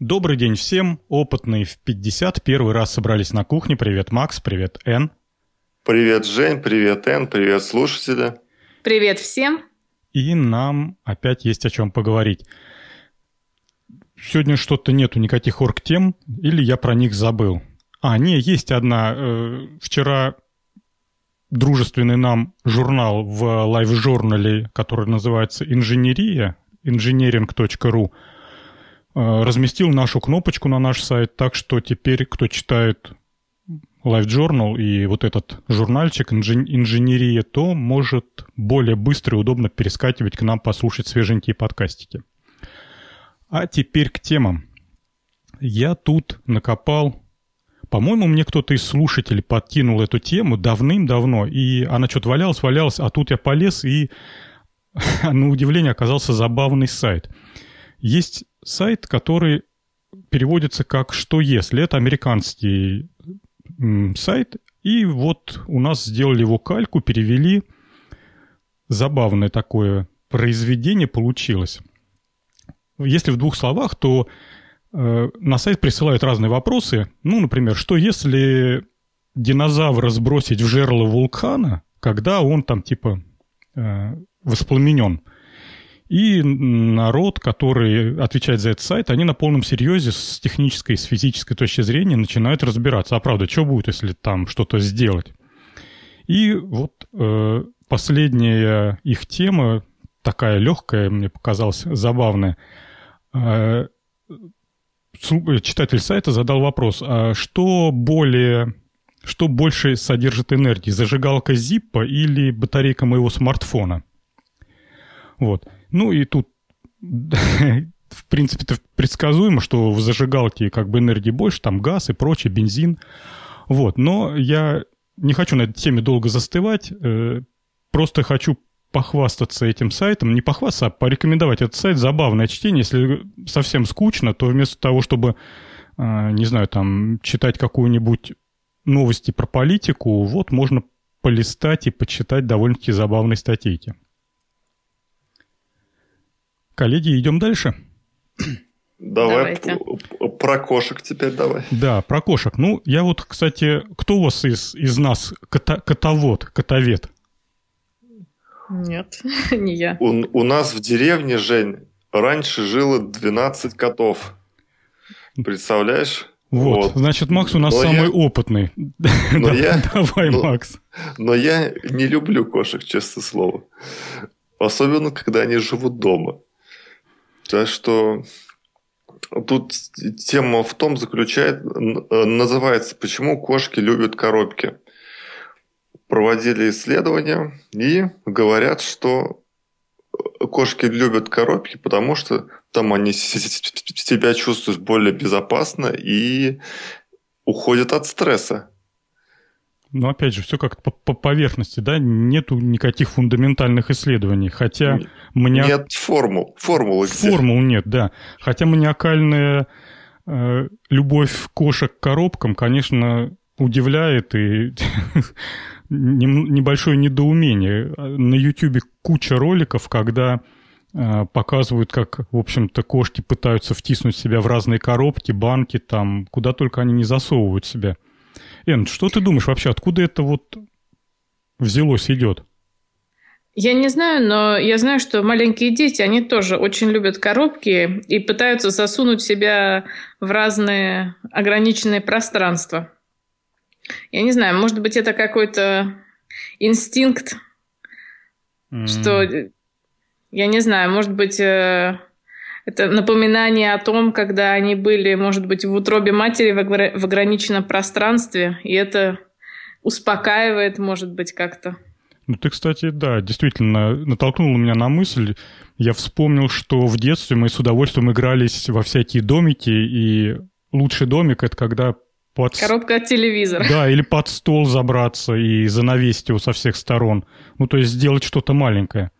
Добрый день всем. Опытные в 50 первый раз собрались на кухне. Привет, Макс. Привет, Эн. Привет, Жень. Привет, Эн. Привет, слушатели. Привет всем. И нам опять есть о чем поговорить. Сегодня что-то нету никаких орг-тем, или я про них забыл. А, не, есть одна. Э, вчера дружественный нам журнал в лайв-журнале, который называется «Инженерия», engineering.ru, разместил нашу кнопочку на наш сайт, так что теперь, кто читает Life Journal и вот этот журнальчик инженерия, то может более быстро и удобно перескакивать к нам послушать свеженькие подкастики. А теперь к темам. Я тут накопал... По-моему, мне кто-то из слушателей подкинул эту тему давным-давно, и она что-то валялась, валялась, а тут я полез, и на удивление оказался забавный сайт. Есть сайт, который переводится как «что если». Это американский сайт, и вот у нас сделали его кальку, перевели. Забавное такое произведение получилось. Если в двух словах, то э, на сайт присылают разные вопросы. Ну, например, что если динозавра сбросить в жерло вулкана, когда он там типа э, воспламенен? И народ, который отвечает за этот сайт, они на полном серьезе с технической, с физической точки зрения начинают разбираться. А правда, что будет, если там что-то сделать? И вот э, последняя их тема, такая легкая, мне показалась забавная. Э, читатель сайта задал вопрос, а что более что больше содержит энергии, зажигалка Zippo или батарейка моего смартфона? Вот. Ну и тут, в принципе, это предсказуемо, что в зажигалке как бы энергии больше, там газ и прочее, бензин. Вот, но я не хочу на этой теме долго застывать, э, просто хочу похвастаться этим сайтом, не похвастаться, а порекомендовать этот сайт. Забавное чтение. Если совсем скучно, то вместо того, чтобы, э, не знаю, там, читать какую-нибудь новости про политику, вот можно полистать и почитать довольно-таки забавные статейки. Коллеги, идем дальше. Давай про кошек теперь давай. Да, про кошек. Ну, я вот, кстати, кто у вас из, из нас кота, котовод, котовед? Нет, не я. У, у нас в деревне, Жень, раньше жило 12 котов. Представляешь? Вот, вот. значит, Макс у нас но самый я... опытный. Но я... Давай, но... Макс. Но я не люблю кошек, честное слово. Особенно, когда они живут дома. Так что тут тема в том заключается, называется «Почему кошки любят коробки?». Проводили исследования и говорят, что кошки любят коробки, потому что там они себя чувствуют более безопасно и уходят от стресса. Но опять же, все как по, по поверхности, да, нету никаких фундаментальных исследований. Хотя нет, маниак... Нет формул. Формулы Формул нет, да. Хотя маниакальная э, любовь кошек к коробкам, конечно, удивляет и небольшое недоумение. На Ютубе куча роликов, когда э, показывают, как, в общем-то, кошки пытаются втиснуть себя в разные коробки, банки, там, куда только они не засовывают себя. Эн, что ты думаешь вообще, откуда это вот взялось, идет? Я не знаю, но я знаю, что маленькие дети, они тоже очень любят коробки и пытаются засунуть себя в разные ограниченные пространства. Я не знаю, может быть, это какой-то инстинкт, mm. что, я не знаю, может быть, э, это напоминание о том, когда они были, может быть, в утробе матери в ограниченном пространстве, и это успокаивает, может быть, как-то. Ну, ты, кстати, да, действительно натолкнул меня на мысль. Я вспомнил, что в детстве мы с удовольствием игрались во всякие домики, и лучший домик — это когда под... Коробка от телевизора. Да, или под стол забраться и занавесить его со всех сторон. Ну, то есть сделать что-то маленькое.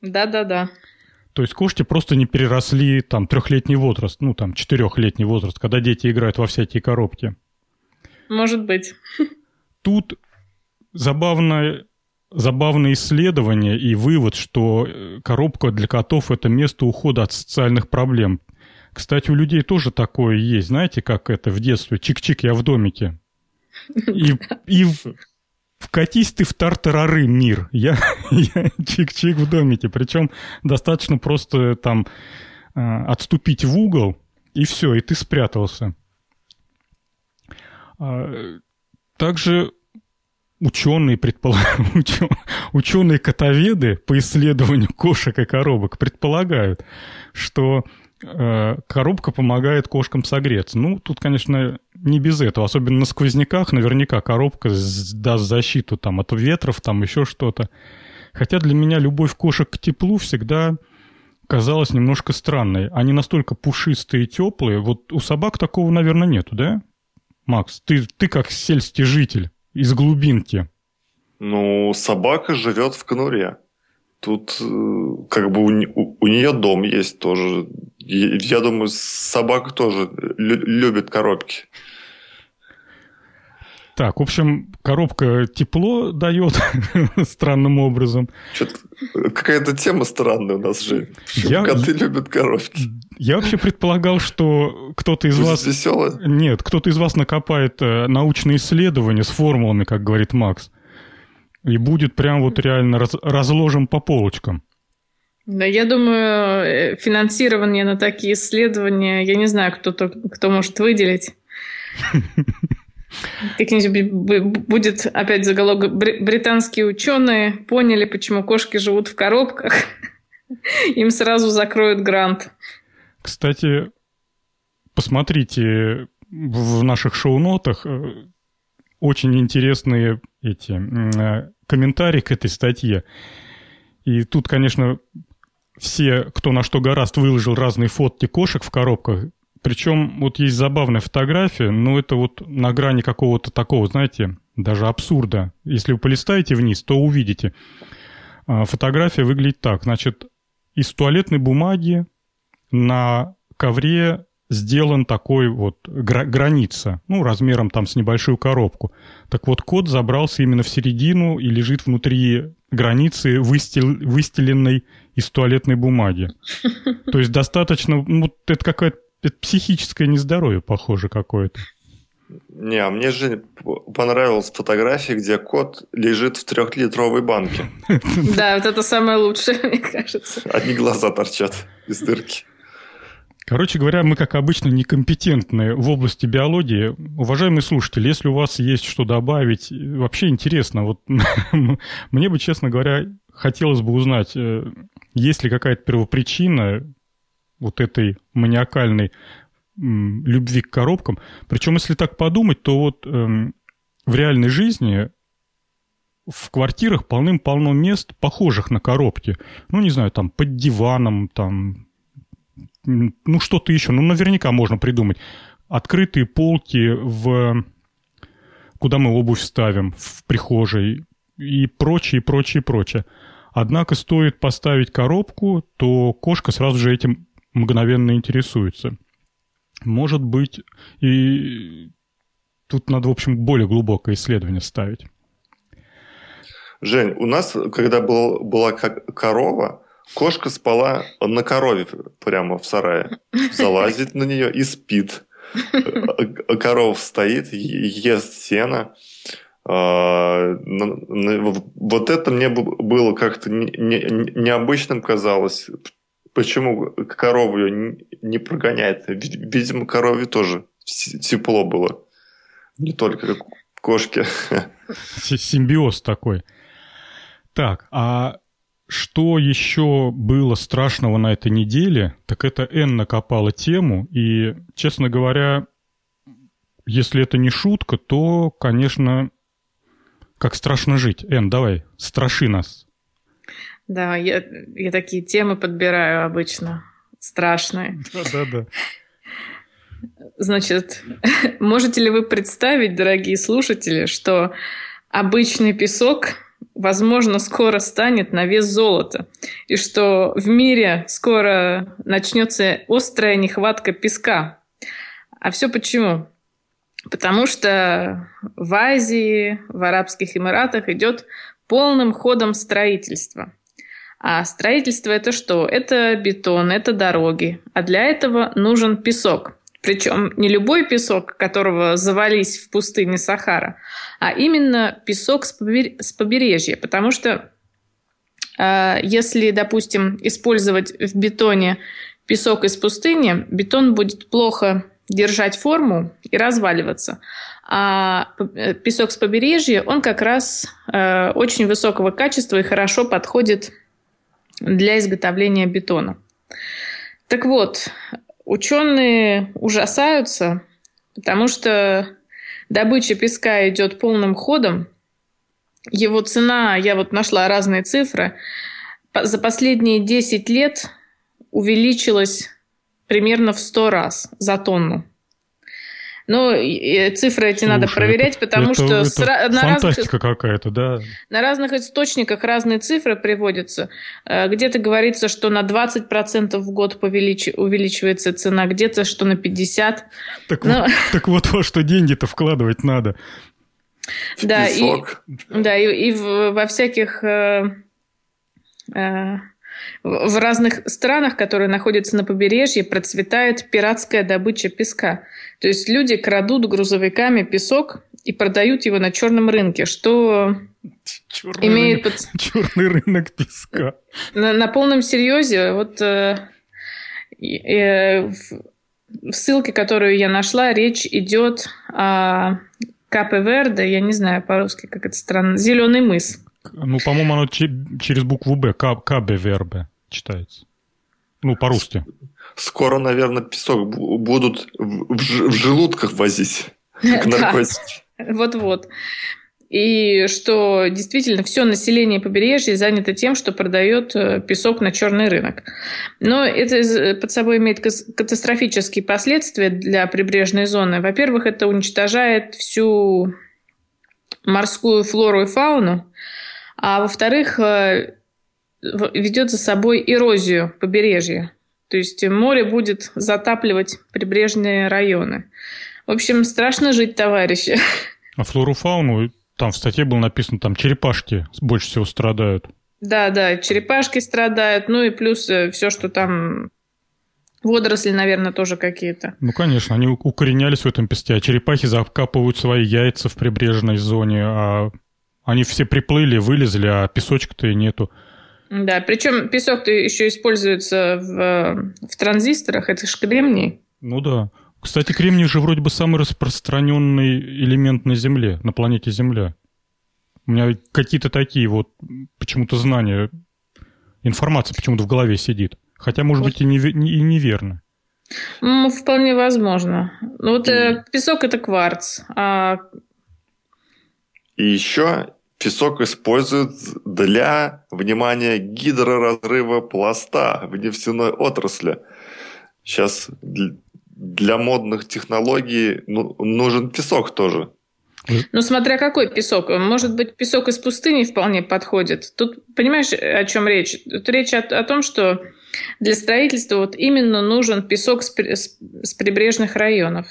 Да-да-да. То есть кошки просто не переросли там трехлетний возраст, ну там четырехлетний возраст, когда дети играют во всякие коробки. Может быть. Тут забавное, забавное исследование и вывод, что э, коробка для котов – это место ухода от социальных проблем. Кстати, у людей тоже такое есть. Знаете, как это в детстве? Чик-чик, я в домике. И, и вкатись ты в тартарары мир. Я, я чик-чик в домике. Причем достаточно просто там а, отступить в угол, и все, и ты спрятался. А, также ученые, предпол... ученые котоведы по исследованию кошек и коробок предполагают, что э, коробка помогает кошкам согреться. Ну, тут, конечно, не без этого. Особенно на сквозняках наверняка коробка даст защиту там, от ветров, там еще что-то. Хотя для меня любовь кошек к теплу всегда казалась немножко странной. Они настолько пушистые и теплые. Вот у собак такого, наверное, нету, да? Макс, ты, ты как сельский житель из глубинки. Ну, собака живет в конуре. Тут э, как бы у, у, нее дом есть тоже. Я думаю, собака тоже любит коробки. Так, в общем, коробка тепло дает странным образом. Какая-то тема странная у нас, Жень. Я... Коты любят коробки. Я вообще предполагал, что кто-то из вас... весело? Нет, кто-то из вас накопает э, научные исследования с формулами, как говорит Макс. И будет прям вот реально раз... разложен по полочкам. Да, я думаю, э, финансирование на такие исследования, я не знаю, кто, кто может выделить. Как-нибудь будет опять заголовок «Британские ученые поняли, почему кошки живут в коробках». Им сразу закроют грант. Кстати, посмотрите в наших шоу-нотах э, очень интересные эти э, комментарии к этой статье. И тут, конечно, все, кто на что гораст, выложил разные фотки кошек в коробках. Причем вот есть забавная фотография, но это вот на грани какого-то такого, знаете, даже абсурда. Если вы полистаете вниз, то увидите. А, фотография выглядит так. Значит, из туалетной бумаги на ковре сделан такой вот гра- граница, ну, размером там с небольшую коробку. Так вот, кот забрался именно в середину и лежит внутри границы, выстел- выстеленной из туалетной бумаги. То есть достаточно, ну, это какая-то это психическое нездоровье, похоже, какое-то. Не, а мне же понравилась фотография, где кот лежит в трехлитровой банке. Да, вот это самое лучшее, мне кажется. Одни глаза торчат из дырки. Короче говоря, мы, как обычно, некомпетентны в области биологии. Уважаемые слушатели, если у вас есть что добавить, вообще интересно. Вот мне бы, честно говоря, хотелось бы узнать, э, есть ли какая-то первопричина, вот этой маниакальной любви к коробкам. Причем, если так подумать, то вот эм, в реальной жизни в квартирах полным-полно мест, похожих на коробки. Ну, не знаю, там под диваном, там, ну, что-то еще. Ну, наверняка можно придумать. Открытые полки в куда мы обувь ставим, в прихожей и прочее, прочее, прочее. Однако стоит поставить коробку, то кошка сразу же этим мгновенно интересуется. Может быть, и тут надо, в общем, более глубокое исследование ставить. Жень, у нас, когда был, была корова, кошка спала на корове прямо в сарае. Залазит на нее и спит. Корова стоит, ест сено. А, вот это мне было как-то необычным казалось. Почему корову не прогоняет? Видимо, корове тоже тепло было. Не только как кошки. Симбиоз такой. Так, а что еще было страшного на этой неделе, так это Н накопала тему, и, честно говоря, если это не шутка, то, конечно, как страшно жить. Н, давай, страши нас. Да, я, я такие темы подбираю обычно. Страшные. Да-да-да. Значит, можете ли вы представить, дорогие слушатели, что обычный песок, возможно, скоро станет на вес золота, и что в мире скоро начнется острая нехватка песка? А все почему? Потому что в Азии, в Арабских Эмиратах идет полным ходом строительство – А строительство это что? Это бетон, это дороги. А для этого нужен песок. Причем не любой песок, которого завались в пустыне Сахара, а именно песок с побережья. Потому что э, если, допустим, использовать в бетоне песок из пустыни, бетон будет плохо держать форму и разваливаться. А э, песок с побережья, он как раз э, очень высокого качества и хорошо подходит для изготовления бетона. Так вот, ученые ужасаются, потому что добыча песка идет полным ходом. Его цена, я вот нашла разные цифры, за последние 10 лет увеличилась примерно в 100 раз за тонну. Ну, цифры эти Слушай, надо проверять, потому это, что это с, на фантастика разных, какая-то, да. На разных источниках разные цифры приводятся. Э, где-то говорится, что на 20% в год повелич... увеличивается цена, где-то, что на 50%. Так, Но... вот, так вот во что деньги-то вкладывать надо. Да, и, да, и, и во всяких... Э, э, в разных странах, которые находятся на побережье, процветает пиратская добыча песка. То есть люди крадут грузовиками песок и продают его на черном рынке, что черный имеет... Рынок, под... Черный рынок песка. На, на полном серьезе, вот э, э, в, в ссылке, которую я нашла, речь идет о Капе Верде, я не знаю по-русски, как это странно, зеленый мыс. Ну, по-моему, оно через букву «Б», «кабе вербе» читается. Ну, по-русски. Скоро, наверное, песок будут в, в, в желудках возить, как наркотики. Вот-вот. И что действительно все население побережья занято тем, что продает э, песок на черный рынок. Но это под собой имеет катастрофические последствия для прибрежной зоны. Во-первых, это уничтожает всю морскую флору и фауну, а во-вторых, э, ведет за собой эрозию побережья. То есть море будет затапливать прибрежные районы. В общем, страшно жить, товарищи. А флору, фауну, там в статье было написано, там черепашки больше всего страдают. Да, да, черепашки страдают, ну и плюс э, все, что там Водоросли, наверное, тоже какие-то. Ну, конечно, они укоренялись в этом песке, а черепахи закапывают свои яйца в прибрежной зоне, а они все приплыли, вылезли, а песочка-то и нету. Да, причем песок-то еще используется в, в транзисторах, это же кремний. Ну да. Кстати, кремний же вроде бы самый распространенный элемент на Земле, на планете Земля. У меня какие-то такие вот почему-то знания, информация почему-то в голове сидит. Хотя, может быть, и, не, и неверно. Ну, вполне возможно. Ну, вот э, песок это кварц, а и еще песок используют для, внимания гидроразрыва пласта в нефтяной отрасли. Сейчас для модных технологий ну, нужен песок тоже. Ну, смотря какой песок. Может быть, песок из пустыни вполне подходит. Тут, понимаешь, о чем речь? Тут речь о, о том, что для строительства вот именно нужен песок с, с, с прибрежных районов.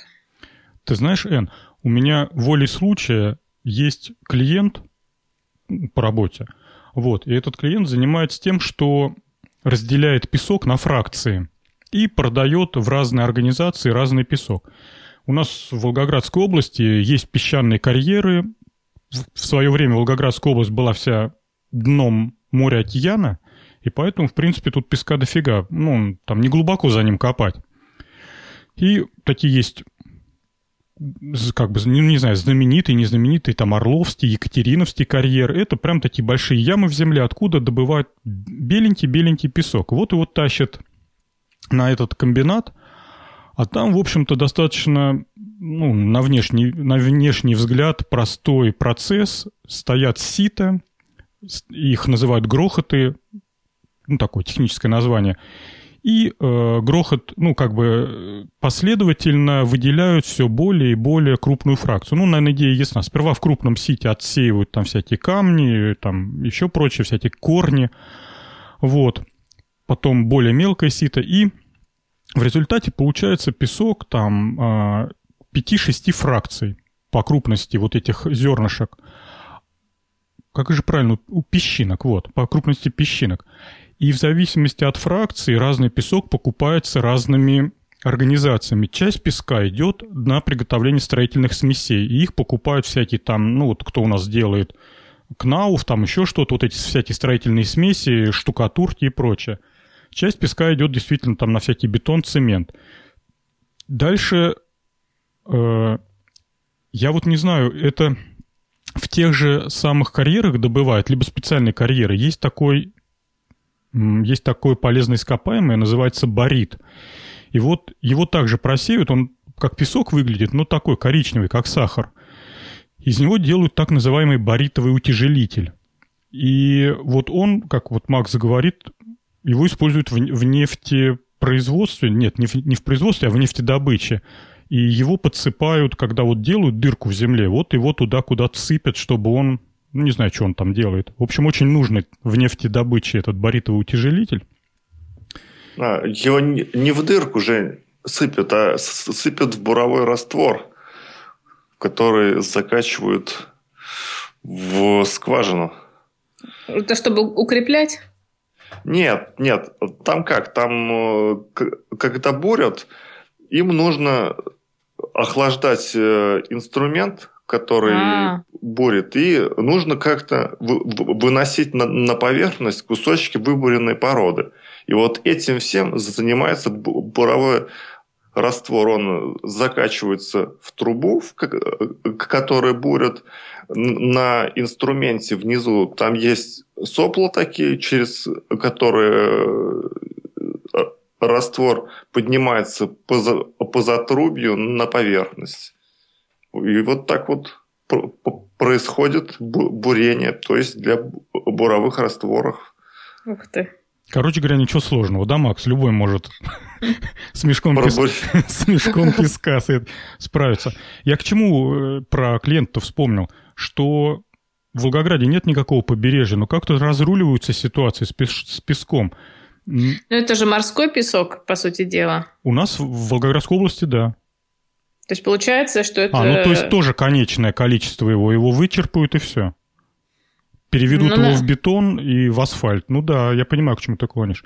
Ты знаешь, Эн, у меня волей случая есть клиент по работе, вот, и этот клиент занимается тем, что разделяет песок на фракции и продает в разные организации разный песок. У нас в Волгоградской области есть песчаные карьеры. В свое время Волгоградская область была вся дном моря океана, и поэтому, в принципе, тут песка дофига. Ну, там не глубоко за ним копать. И такие есть как бы, не, не знаю, знаменитый, незнаменитый, там, Орловский, Екатериновский карьер. Это прям такие большие ямы в земле, откуда добывают беленький-беленький песок. Вот его тащат на этот комбинат, а там, в общем-то, достаточно, ну, на внешний, на внешний взгляд простой процесс. Стоят сито, их называют грохоты, ну, такое техническое название – и э, грохот, ну, как бы последовательно выделяют все более и более крупную фракцию. Ну, наверное, идея ясна. Сперва в крупном сите отсеивают там всякие камни, там еще прочие всякие корни, вот. Потом более мелкое сито, и в результате получается песок там э, 5-6 фракций по крупности вот этих зернышек. Как же правильно? У песчинок, вот, по крупности песчинок. И в зависимости от фракции разный песок покупается разными организациями. Часть песка идет на приготовление строительных смесей. И их покупают всякие там, ну вот кто у нас делает, Кнауф, там еще что-то, вот эти всякие строительные смеси, штукатурки и прочее. Часть песка идет действительно там на всякий бетон, цемент. Дальше э, я вот не знаю, это в тех же самых карьерах добывают, либо специальные карьеры. Есть такой, есть такое полезное ископаемое, называется барит. И вот его также просеют, он как песок выглядит, но такой коричневый, как сахар. Из него делают так называемый баритовый утяжелитель. И вот он, как вот Макс говорит, его используют в, в нефтепроизводстве, нет, не в, не в производстве, а в нефтедобыче и его подсыпают, когда вот делают дырку в земле, вот его туда куда-то сыпят, чтобы он, ну, не знаю, что он там делает. В общем, очень нужный в нефтедобыче этот баритовый утяжелитель. А, его не, не в дырку же сыпят, а сыпят в буровой раствор, который закачивают в скважину. Это чтобы укреплять? Нет, нет. Там как? Там, э, когда бурят, им нужно охлаждать э, инструмент, который А-а-а. бурит, и нужно как-то выносить на, на поверхность кусочки выбуренной породы. И вот этим всем занимается буровой раствор. Он закачивается в трубу, в которой бурят. На инструменте внизу там есть сопла такие, через которые раствор поднимается по, по затрубью на поверхность. И вот так вот происходит бурение, то есть для буровых растворов. Ух ты. Короче говоря, ничего сложного, да, Макс? Любой может с мешком, песка, с мешком песка справиться. Я к чему э, про клиента вспомнил, что в Волгограде нет никакого побережья, но как-то разруливаются ситуации с песком. Ну, это же морской песок, по сути дела. У нас в Волгоградской области, да. То есть получается, что это... А, ну то есть тоже конечное количество его, его вычерпают и все. Переведут ну, его да. в бетон и в асфальт. Ну да, я понимаю, к чему ты клонишь.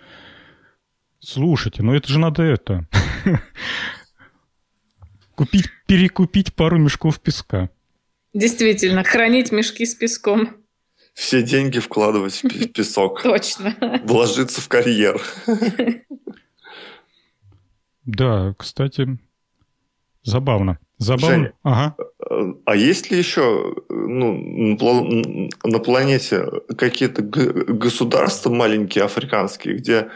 Слушайте, ну это же надо это... Купить, перекупить пару мешков песка. Действительно, хранить мешки с песком все деньги вкладывать в песок. Точно. Вложиться в карьер. Да, кстати, забавно. Забавно. Женя, ага. А есть ли еще ну, на планете какие-то государства маленькие африканские, где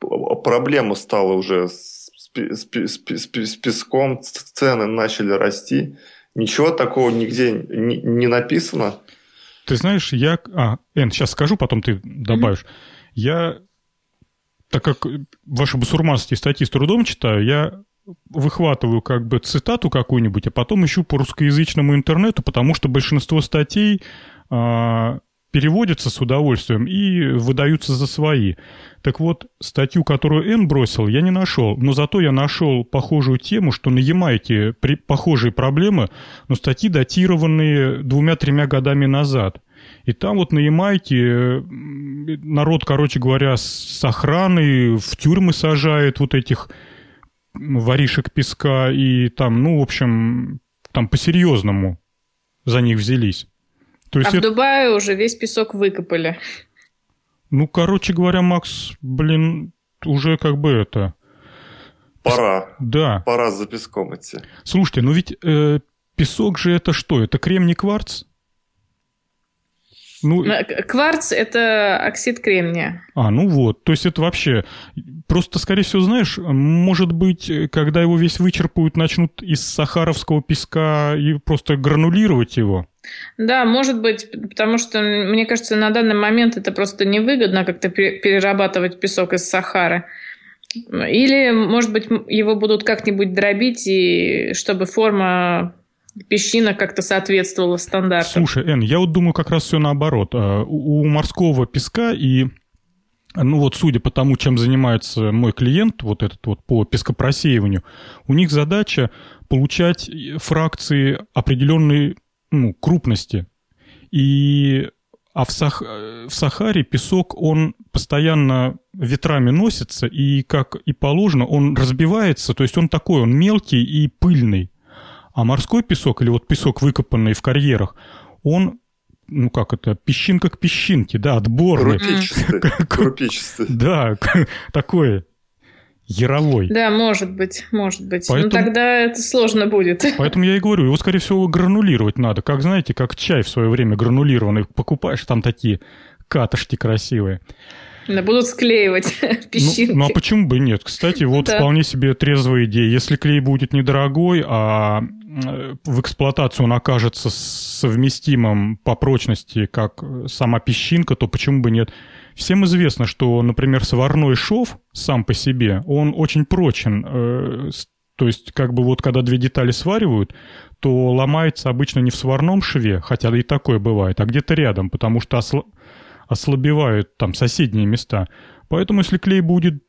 проблема стала уже с, с, с, с песком, цены начали расти? Ничего такого нигде не, не написано? Ты знаешь, я... А, Эн, сейчас скажу, потом ты добавишь. Mm-hmm. Я, так как ваши басурманские статьи с трудом читаю, я выхватываю как бы цитату какую-нибудь, а потом ищу по русскоязычному интернету, потому что большинство статей а, переводятся с удовольствием и выдаются за свои. Так вот, статью, которую Н бросил, я не нашел, но зато я нашел похожую тему, что на Ямайке при, похожие проблемы, но статьи датированные двумя-тремя годами назад. И там вот на Ямайке народ, короче говоря, с охраной в тюрьмы сажает вот этих воришек песка, и там, ну, в общем, там по-серьезному за них взялись. То есть а это... в Дубае уже весь песок выкопали. Ну, короче говоря, Макс, блин, уже как бы это... Пора. Да. Пора за песком идти. Слушайте, ну ведь э, песок же это что? Это кремний кварц? Ну, Кварц – это оксид кремния. А, ну вот. То есть это вообще... Просто, скорее всего, знаешь, может быть, когда его весь вычерпают, начнут из сахаровского песка и просто гранулировать его? Да, может быть, потому что, мне кажется, на данный момент это просто невыгодно как-то перерабатывать песок из Сахары. Или, может быть, его будут как-нибудь дробить, и чтобы форма песчина как-то соответствовала стандартам. Слушай, Эн, я вот думаю как раз все наоборот. А, у морского песка и ну вот судя по тому, чем занимается мой клиент, вот этот вот по пескопросеиванию, у них задача получать фракции определенной ну, крупности. И А в, Сах... в Сахаре песок, он постоянно ветрами носится, и, как и положено, он разбивается, то есть он такой, он мелкий и пыльный. А морской песок, или вот песок, выкопанный в карьерах, он ну как это, песчинка к песчинке, да, отборный. Крупичистый. Крупичистый. Да, такое яровой. Да, может быть, может быть. Поэтому, Но тогда это сложно будет. Поэтому я и говорю, его, скорее всего, гранулировать надо. Как, знаете, как чай в свое время гранулированный. Покупаешь, там такие катышки красивые. Да будут склеивать песчинки. Ну, ну а почему бы нет? Кстати, вот да. вполне себе трезвая идея. Если клей будет недорогой, а в эксплуатацию он окажется совместимым по прочности, как сама песчинка, то почему бы нет? Всем известно, что, например, сварной шов сам по себе, он очень прочен. Э, то есть, как бы вот когда две детали сваривают, то ломается обычно не в сварном шве, хотя и такое бывает, а где-то рядом, потому что осла... ослабевают там соседние места. Поэтому, если клей будет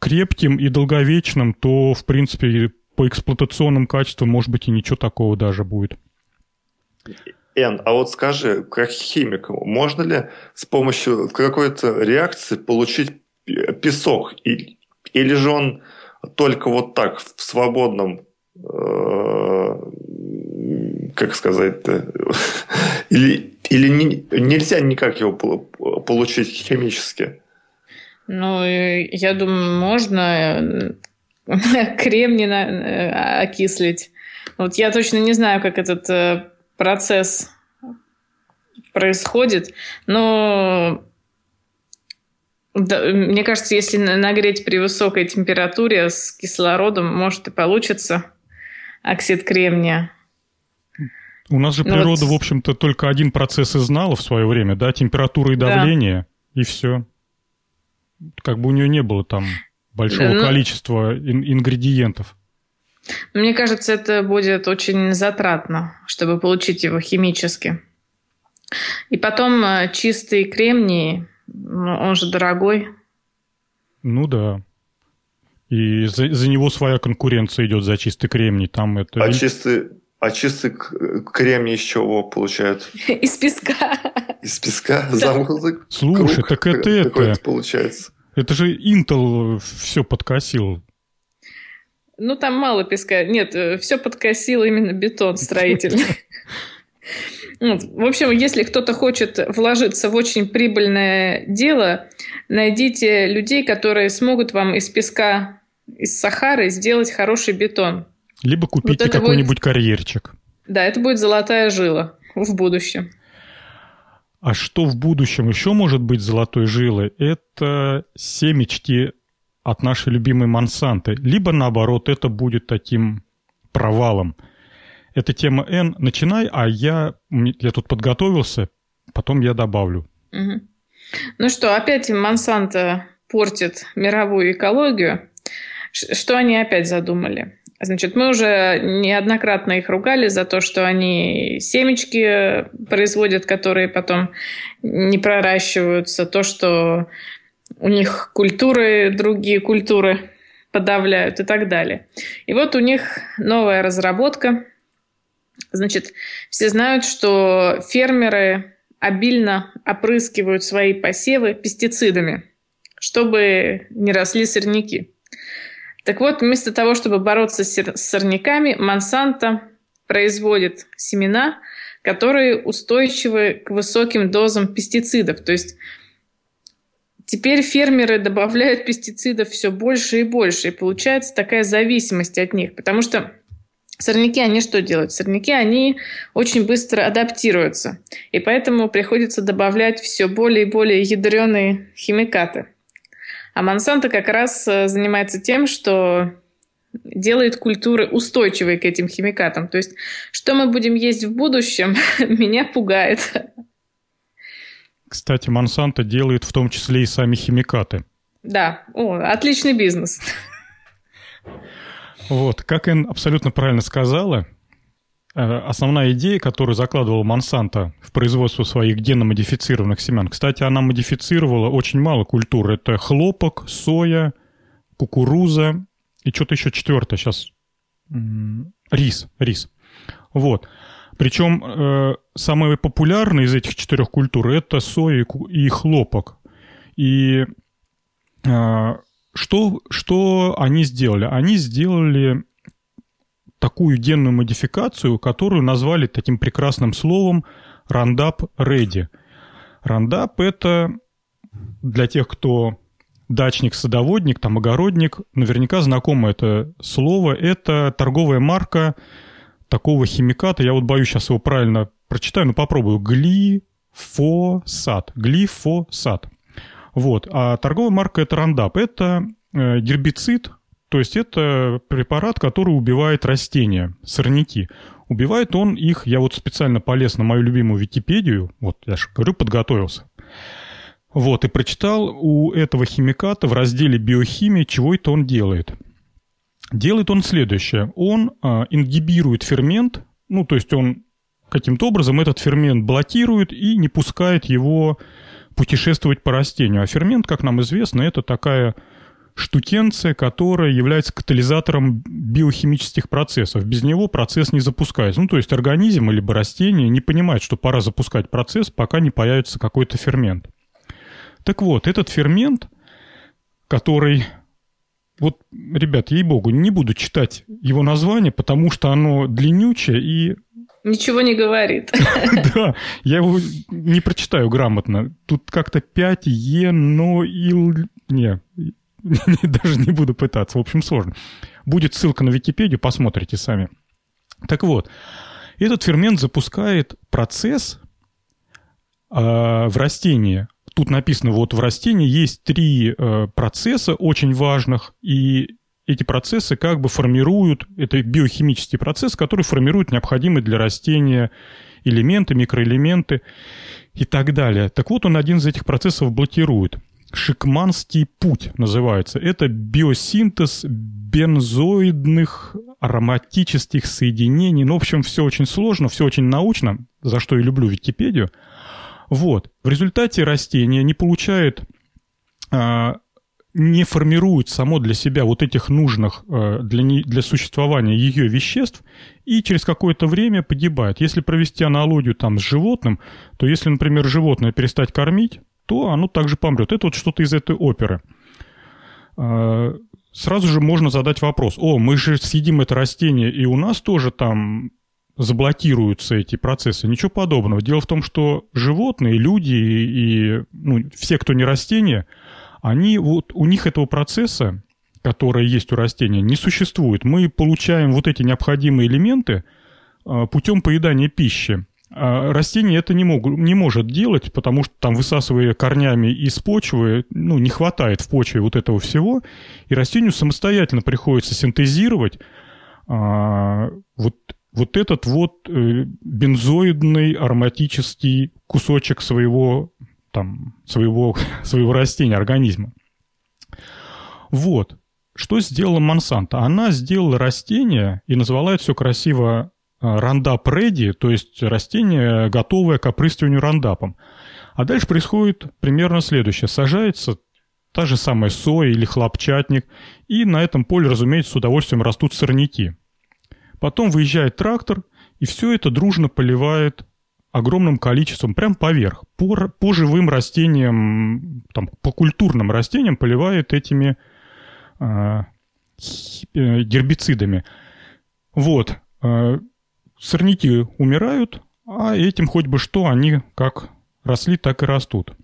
крепким и долговечным, то, в принципе, по эксплуатационным качествам, может быть, и ничего такого даже будет. Эн, а вот скажи, как химик, можно ли с помощью какой-то реакции получить песок? Или же он только вот так, в свободном, э, как сказать-то, или, или не, нельзя никак его получить химически? Ну, я думаю, можно кремний э, окислить. Вот я точно не знаю, как этот э, процесс происходит, но да, мне кажется, если нагреть при высокой температуре с кислородом, может и получится оксид кремния. У нас же ну природа, вот... в общем-то, только один процесс и знала в свое время, да, температура и давление, да. и все. Как бы у нее не было там большого ну... количества ин- ингредиентов. Мне кажется, это будет очень затратно, чтобы получить его химически. И потом э, чистый кремний, ну, он же дорогой. Ну да. И за, за него своя конкуренция идет за чистый кремний. Там это... А чистый, а чистый кремний из чего получают? Из песка. Из песка? Замазок? Слушай, так это это... получается. Это же Intel все подкосил. Ну, там мало песка. Нет, э, все подкосил именно бетон строительный. В общем, если кто-то хочет вложиться в очень прибыльное дело, найдите людей, которые смогут вам из песка, из Сахары сделать хороший бетон. Либо купите вот какой-нибудь будет... карьерчик. Да, это будет золотая жила в будущем. А что в будущем еще может быть золотой жилой? Это семечки от нашей любимой Монсанты. Либо наоборот, это будет таким провалом. Это тема N. Начинай, а я, я тут подготовился, потом я добавлю. Угу. Ну что, опять Монсанто портит мировую экологию. Что они опять задумали? Значит, мы уже неоднократно их ругали за то, что они семечки производят, которые потом не проращиваются, то, что у них культуры, другие культуры подавляют и так далее. И вот у них новая разработка. Значит, все знают, что фермеры обильно опрыскивают свои посевы пестицидами, чтобы не росли сорняки. Так вот, вместо того, чтобы бороться с сорняками, Монсанто производит семена, которые устойчивы к высоким дозам пестицидов. То есть теперь фермеры добавляют пестицидов все больше и больше, и получается такая зависимость от них, потому что Сорняки, они что делают? Сорняки, они очень быстро адаптируются. И поэтому приходится добавлять все более и более ядреные химикаты. А Монсанто как раз э, занимается тем, что делает культуры устойчивые к этим химикатам. То есть, что мы будем есть в будущем, меня пугает. Кстати, Монсанто делает в том числе и сами химикаты. Да, О, отличный бизнес. Вот, как Эн абсолютно правильно сказала, основная идея, которую закладывала Монсанто в производство своих генно-модифицированных семян, кстати, она модифицировала очень мало культур. Это хлопок, соя, кукуруза и что-то еще четвертое сейчас. Рис, рис. Вот. Причем э, самые популярные из этих четырех культур это соя и хлопок. И э, что, что они сделали? Они сделали такую генную модификацию, которую назвали таким прекрасным словом Roundup Ready. Roundup – это для тех, кто дачник, садоводник, там, огородник, наверняка знакомо это слово. Это торговая марка такого химиката, я вот боюсь сейчас его правильно прочитаю, но попробую. Глифосат. Глифосат. Вот. А торговая марка это Roundup. Это э, гербицид, то есть это препарат, который убивает растения, сорняки. Убивает он их, я вот специально полез на мою любимую Википедию, вот я же говорю, подготовился. Вот, и прочитал у этого химиката в разделе биохимии, чего это он делает. Делает он следующее. Он а, ингибирует фермент, ну, то есть он каким-то образом этот фермент блокирует и не пускает его путешествовать по растению. А фермент, как нам известно, это такая штукенция, которая является катализатором биохимических процессов. Без него процесс не запускается. Ну, то есть организм либо растение не понимает, что пора запускать процесс, пока не появится какой-то фермент. Так вот, этот фермент, который... Вот, ребят, ей-богу, не буду читать его название, потому что оно длиннючее и... Ничего не говорит. Да, я его не прочитаю грамотно. Тут как-то 5 е, но ил... Не, даже не буду пытаться. В общем, сложно. Будет ссылка на Википедию, посмотрите сами. Так вот, этот фермент запускает процесс э, в растении. Тут написано, вот в растении есть три э, процесса очень важных, и эти процессы как бы формируют, это биохимический процесс, который формирует необходимые для растения элементы, микроэлементы и так далее. Так вот, он один из этих процессов блокирует. Шикманский путь называется. Это биосинтез бензоидных ароматических соединений. Ну, в общем, все очень сложно, все очень научно, за что я люблю Википедию. Вот. В результате растение не получает, а, не формирует само для себя вот этих нужных а, для, не, для существования ее веществ и через какое-то время погибает. Если провести аналогию там с животным, то если, например, животное перестать кормить, то оно также помрет. Это вот что-то из этой оперы. А, сразу же можно задать вопрос, о, мы же съедим это растение, и у нас тоже там заблокируются эти процессы. Ничего подобного. Дело в том, что животные, люди и, ну, все, кто не растения, они вот у них этого процесса, который есть у растения, не существует. Мы получаем вот эти необходимые элементы а, путем поедания пищи. А растение это не, мог, не может делать, потому что там, высасывая корнями из почвы, ну, не хватает в почве вот этого всего, и растению самостоятельно приходится синтезировать а, вот, вот этот вот э, бензоидный ароматический кусочек своего, там, своего, своего растения, организма. Вот. Что сделала Монсанто? Она сделала растение и назвала это все красиво рандап ready, то есть растение, готовое к опрыскиванию рандапом. А дальше происходит примерно следующее. Сажается та же самая соя или хлопчатник, и на этом поле, разумеется, с удовольствием растут сорняки. Потом выезжает трактор, и все это дружно поливает огромным количеством, прям поверх, по, по живым растениям, там, по культурным растениям поливает этими э, гербицидами. Вот. А, сорняки умирают, а этим хоть бы что, они как росли, так и растут.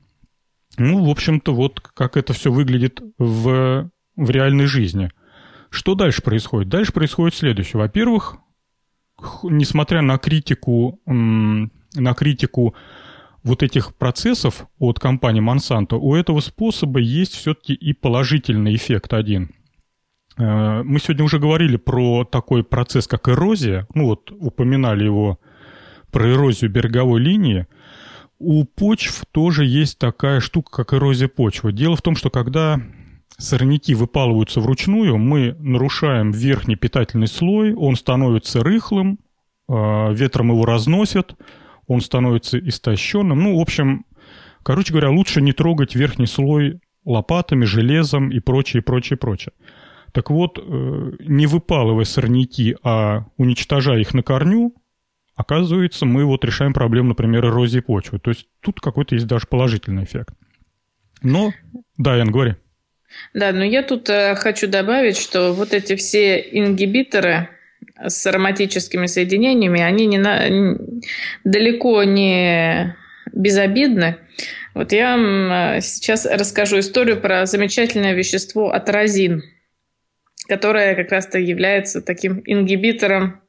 Ну, в общем-то, вот как это все выглядит в, в реальной жизни. Что дальше происходит? Дальше происходит следующее. Во-первых, несмотря на критику, на критику вот этих процессов от компании Monsanto, у этого способа есть все-таки и положительный эффект один – мы сегодня уже говорили про такой процесс, как эрозия. Ну вот упоминали его про эрозию береговой линии. У почв тоже есть такая штука, как эрозия почвы. Дело в том, что когда сорняки выпалываются вручную, мы нарушаем верхний питательный слой, он становится рыхлым, э, ветром его разносят, он становится истощенным. Ну, в общем, короче говоря, лучше не трогать верхний слой лопатами, железом и прочее, прочее, прочее. Так вот, э, не выпалывая сорняки, а уничтожая их на корню, оказывается, мы вот решаем проблему, например, эрозии почвы. То есть тут какой-то есть даже положительный эффект. Но, да, Ян, говори. Да, но я тут э, хочу добавить, что вот эти все ингибиторы с ароматическими соединениями, они не на, далеко не безобидны. Вот я вам э, сейчас расскажу историю про замечательное вещество атразин, которое как раз-то является таким ингибитором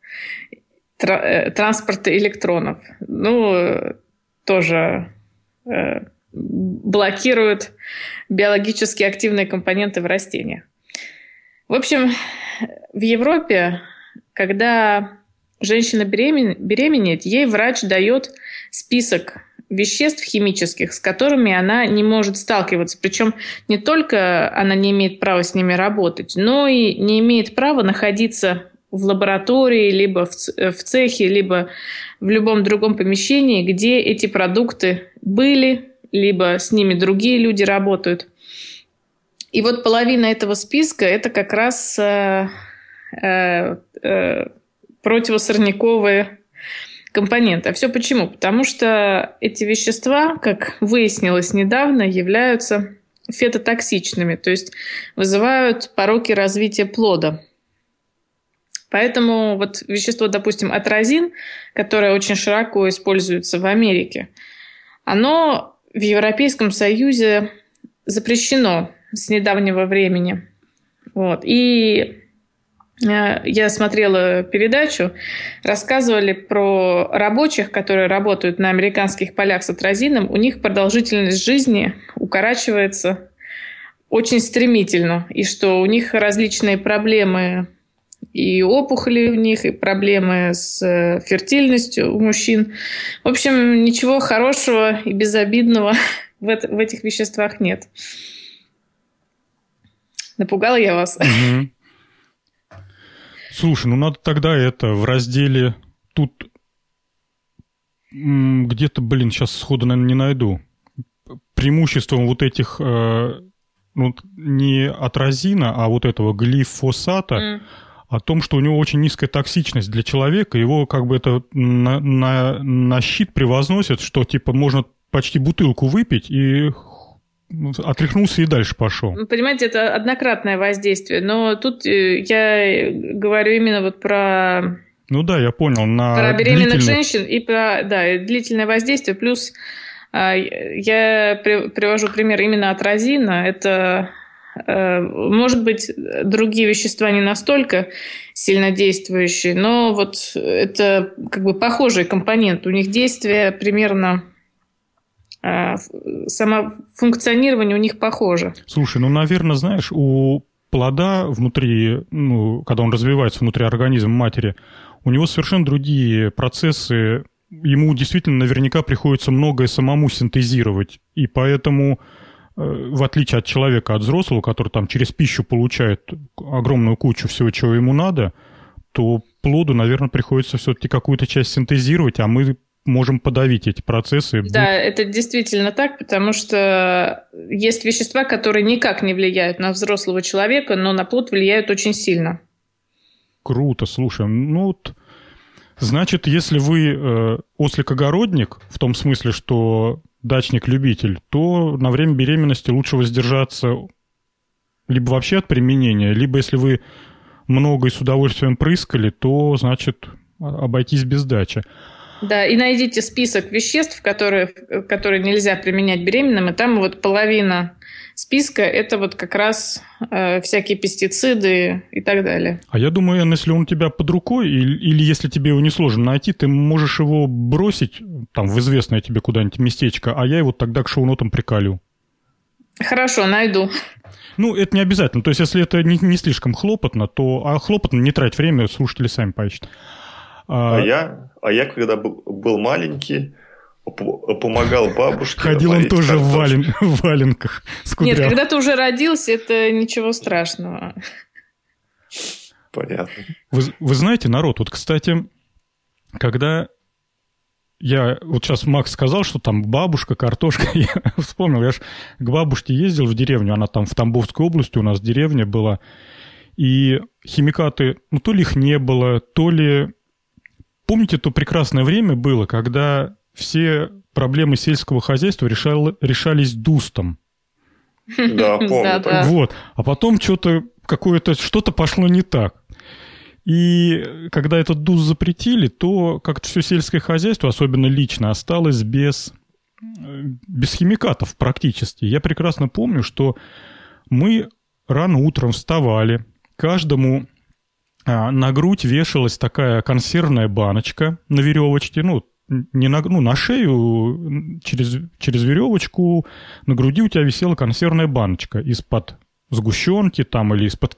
Э, транспорта электронов. Ну, тоже э, блокируют биологически активные компоненты в растениях. В общем, в Европе, когда женщина беремен, беременеет, ей врач дает список веществ химических, с которыми она не может сталкиваться. Причем не только она не имеет права с ними работать, но и не имеет права находиться в лаборатории, либо в цехе, либо в любом другом помещении, где эти продукты были, либо с ними другие люди работают. И вот половина этого списка – это как раз э, э, э, противосорняковые компоненты. А все почему? Потому что эти вещества, как выяснилось недавно, являются фетотоксичными, то есть вызывают пороки развития плода – Поэтому вот вещество, допустим, атразин, которое очень широко используется в Америке, оно в Европейском Союзе запрещено с недавнего времени. Вот. И я смотрела передачу, рассказывали про рабочих, которые работают на американских полях с атразином. У них продолжительность жизни укорачивается очень стремительно, и что у них различные проблемы и опухоли в них, и проблемы с э, фертильностью у мужчин. В общем, ничего хорошего и безобидного в, это, в этих веществах нет. Напугала я вас? Угу. Слушай, ну надо тогда это в разделе тут где-то, блин, сейчас сходу, наверное, не найду. Преимуществом вот этих э, ну, не атразина, а вот этого глифосата mm о том, что у него очень низкая токсичность для человека, его как бы это на, на, на щит превозносят, что типа можно почти бутылку выпить и отряхнулся и дальше пошел. Понимаете, это однократное воздействие, но тут э, я говорю именно вот про... Ну да, я понял. На про беременных длительное... женщин и про да, длительное воздействие. Плюс а, я привожу пример именно атразина. Это Э, может быть, другие вещества не настолько сильно действующие, но вот это как бы похожий компонент. У них действие примерно само функционирование у них похоже. Слушай, ну, наверное, знаешь, у плода внутри, ну, когда он развивается внутри организма матери, у него совершенно другие процессы. Ему действительно наверняка приходится многое самому синтезировать. И поэтому в отличие от человека, от взрослого, который там через пищу получает огромную кучу всего, чего ему надо, то плоду, наверное, приходится все-таки какую-то часть синтезировать, а мы можем подавить эти процессы. Да, это действительно так, потому что есть вещества, которые никак не влияют на взрослого человека, но на плод влияют очень сильно. Круто, слушай, ну вот... Значит, если вы э, ослик-огородник, в том смысле, что дачник-любитель, то на время беременности лучше воздержаться либо вообще от применения, либо если вы много и с удовольствием прыскали, то, значит, обойтись без дачи. Да, и найдите список веществ, которые, которые нельзя применять беременным, и там вот половина списка – это вот как раз э, всякие пестициды и так далее. А я думаю, Энн, если он у тебя под рукой, или, или если тебе его несложно найти, ты можешь его бросить там в известное тебе куда-нибудь местечко, а я его тогда к шоу-нотам приколю. Хорошо, найду. Ну, это не обязательно. То есть, если это не, не слишком хлопотно, то... А хлопотно не трать время, слушатели сами поищут. А, а, я, а я, когда был, был маленький, помогал бабушке. Ходил он тоже в, вален, в валенках с Нет, когда ты уже родился, это ничего страшного. Понятно. Вы, вы знаете, народ, вот, кстати, когда я вот сейчас Макс сказал, что там бабушка, картошка, я вспомнил, я же к бабушке ездил в деревню, она там в Тамбовской области у нас деревня была, и химикаты, ну то ли их не было, то ли помните, то прекрасное время было, когда все проблемы сельского хозяйства решал, решались дустом. Да, помню. Вот. А потом что-то какое-то, что-то пошло не так. И когда этот ДУС запретили, то как-то все сельское хозяйство, особенно лично, осталось без, без химикатов практически. Я прекрасно помню, что мы рано утром вставали, каждому на грудь вешалась такая консервная баночка на веревочке, ну, не на, ну, на шею, через, через веревочку на груди у тебя висела консервная баночка из-под сгущенки там или из-под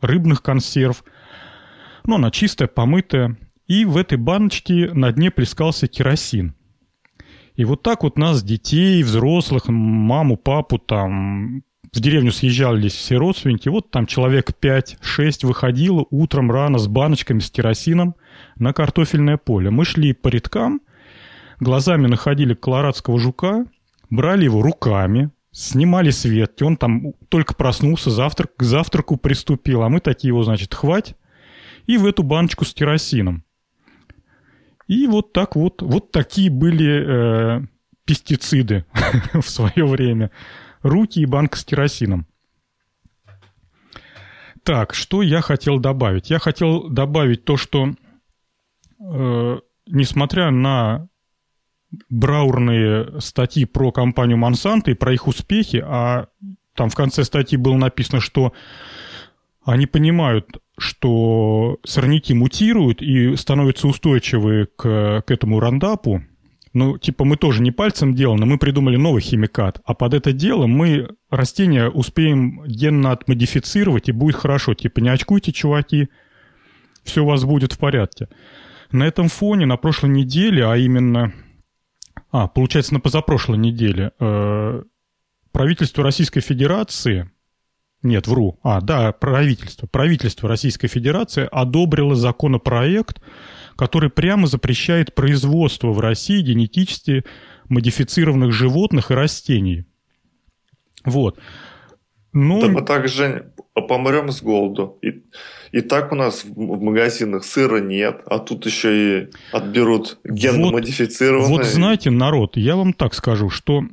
рыбных консерв. Ну, она чистая, помытая. И в этой баночке на дне плескался керосин. И вот так вот нас, детей, взрослых, маму, папу, там, в деревню съезжались все родственники, вот там человек 5-6 выходило утром рано с баночками с керосином на картофельное поле. Мы шли по рядкам, глазами находили колорадского жука, брали его руками, снимали свет, и он там только проснулся, завтрак, к завтраку приступил, а мы такие его, значит, хвать, и в эту баночку с керосином. И вот так вот, вот такие были э, пестициды в свое время руки и банка с керосином. Так, что я хотел добавить? Я хотел добавить то, что э, несмотря на браурные статьи про компанию Монсанто и про их успехи, а там в конце статьи было написано, что они понимают, что сорняки мутируют и становятся устойчивы к, к этому рандапу, ну, типа, мы тоже не пальцем деланы, мы придумали новый химикат, а под это дело мы растения успеем генно отмодифицировать, и будет хорошо. Типа, не очкуйте, чуваки, все у вас будет в порядке. На этом фоне на прошлой неделе, а именно... А, получается, на позапрошлой неделе э, правительство Российской Федерации... Нет, вру. А, да, правительство. Правительство Российской Федерации одобрило законопроект, который прямо запрещает производство в России генетически модифицированных животных и растений. Вот. Ну, да мы так, Жень, помрем с голоду. И, и так у нас в магазинах сыра нет, а тут еще и отберут генно-модифицированные. Вот, вот знаете, народ, я вам так скажу, что,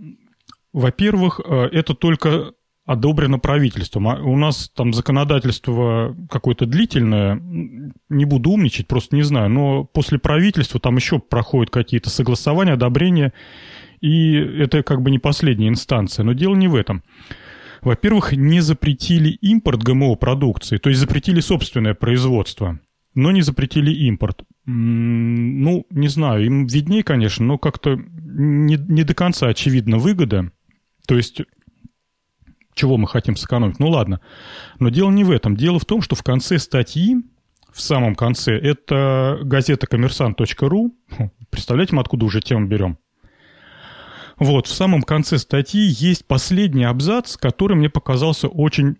во-первых, э, это только одобрено правительством. А у нас там законодательство какое-то длительное, не буду умничать, просто не знаю, но после правительства там еще проходят какие-то согласования, одобрения, и это как бы не последняя инстанция. Но дело не в этом. Во-первых, не запретили импорт ГМО-продукции, то есть запретили собственное производство, но не запретили импорт. Ну, не знаю, им виднее, конечно, но как-то не, не до конца очевидна выгода. То есть чего мы хотим сэкономить. Ну ладно. Но дело не в этом. Дело в том, что в конце статьи, в самом конце, это газета коммерсант.ру. Представляете, мы откуда уже тему берем? Вот, в самом конце статьи есть последний абзац, который мне показался очень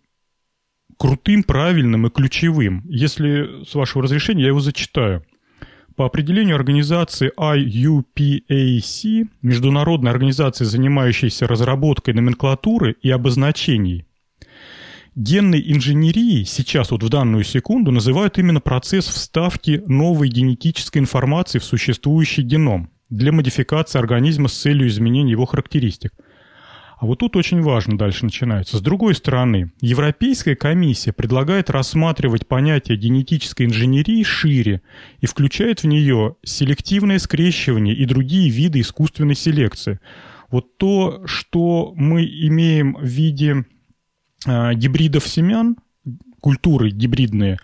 крутым, правильным и ключевым. Если, с вашего разрешения, я его зачитаю. По определению организации IUPAC, международной организации, занимающейся разработкой номенклатуры и обозначений, генной инженерией сейчас вот в данную секунду называют именно процесс вставки новой генетической информации в существующий геном для модификации организма с целью изменения его характеристик – а вот тут очень важно дальше начинается. С другой стороны, Европейская комиссия предлагает рассматривать понятие генетической инженерии шире и включает в нее селективное скрещивание и другие виды искусственной селекции. Вот то, что мы имеем в виде э, гибридов семян, культуры гибридные,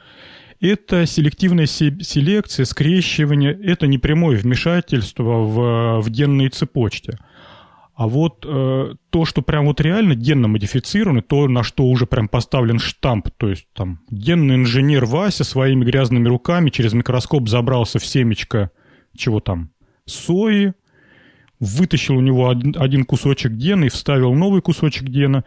это селективная селекция, скрещивание, это непрямое вмешательство в, в генные цепочки – а вот э, то, что прям вот реально генно модифицировано, то, на что уже прям поставлен штамп, то есть там генный инженер Вася своими грязными руками через микроскоп забрался в семечко чего там, сои, вытащил у него один, один кусочек гена и вставил новый кусочек гена.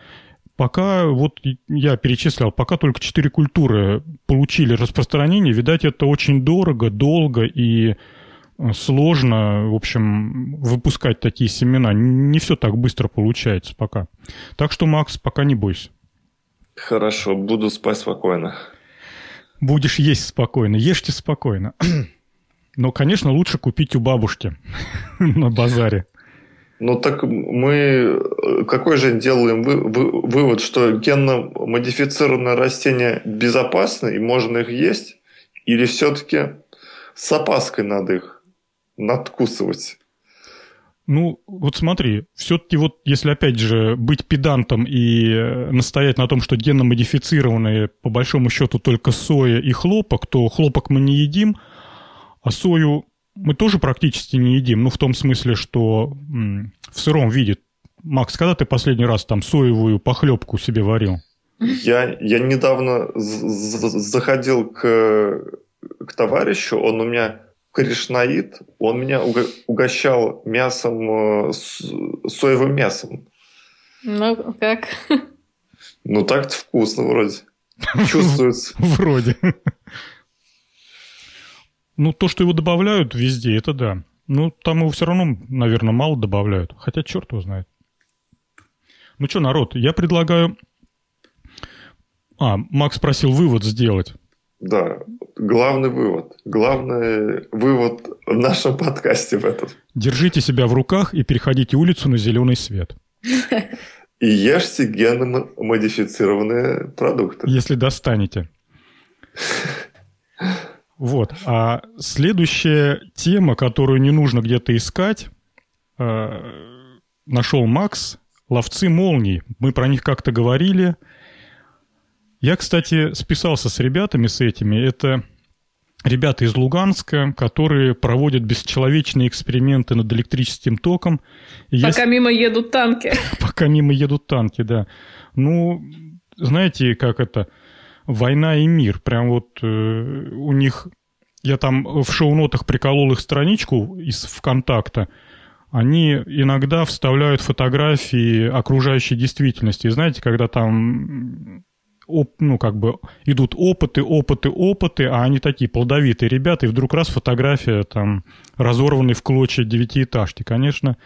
Пока, вот я перечислял, пока только четыре культуры получили распространение, видать, это очень дорого, долго и сложно, в общем, выпускать такие семена. Не все так быстро получается пока. Так что, Макс, пока не бойся. Хорошо, буду спать спокойно. Будешь есть спокойно, ешьте спокойно. Но, конечно, лучше купить у бабушки на базаре. Ну так мы какой же делаем вы, вы, вывод, что генно модифицированные растения безопасны и можно их есть? Или все-таки с опаской надо их надкусывать? Ну, вот смотри, все-таки вот если, опять же, быть педантом и э, настоять на том, что генно-модифицированные, по большому счету, только соя и хлопок, то хлопок мы не едим, а сою мы тоже практически не едим. Ну, в том смысле, что м, в сыром виде. Макс, когда ты последний раз там соевую похлебку себе варил? Я, я недавно заходил к, к товарищу, он у меня Кришнаид, он меня угощал мясом, э, соевым мясом. Ну, как? Ну, так-то вкусно вроде. Чувствуется. Вроде. Ну, то, что его добавляют везде, это да. Ну, там его все равно, наверное, мало добавляют. Хотя черт его знает. Ну что, народ, я предлагаю... А, Макс просил вывод сделать. Да, главный вывод. Главный вывод в нашем подкасте в этом. Держите себя в руках и переходите улицу на зеленый свет. И ешьте генно-модифицированные продукты. Если достанете. Вот. А следующая тема, которую не нужно где-то искать, э, нашел Макс. Ловцы молний. Мы про них как-то говорили. Я, кстати, списался с ребятами с этими. Это ребята из Луганска, которые проводят бесчеловечные эксперименты над электрическим током. Пока я... мимо едут танки. Пока мимо едут танки, да. Ну, знаете, как это... «Война и мир». Прям вот э, у них... Я там в шоу-нотах приколол их страничку из ВКонтакта. Они иногда вставляют фотографии окружающей действительности. И знаете, когда там оп, ну, как бы идут опыты, опыты, опыты, а они такие плодовитые ребята, и вдруг раз фотография там разорванной в клочья девятиэтажки. Конечно,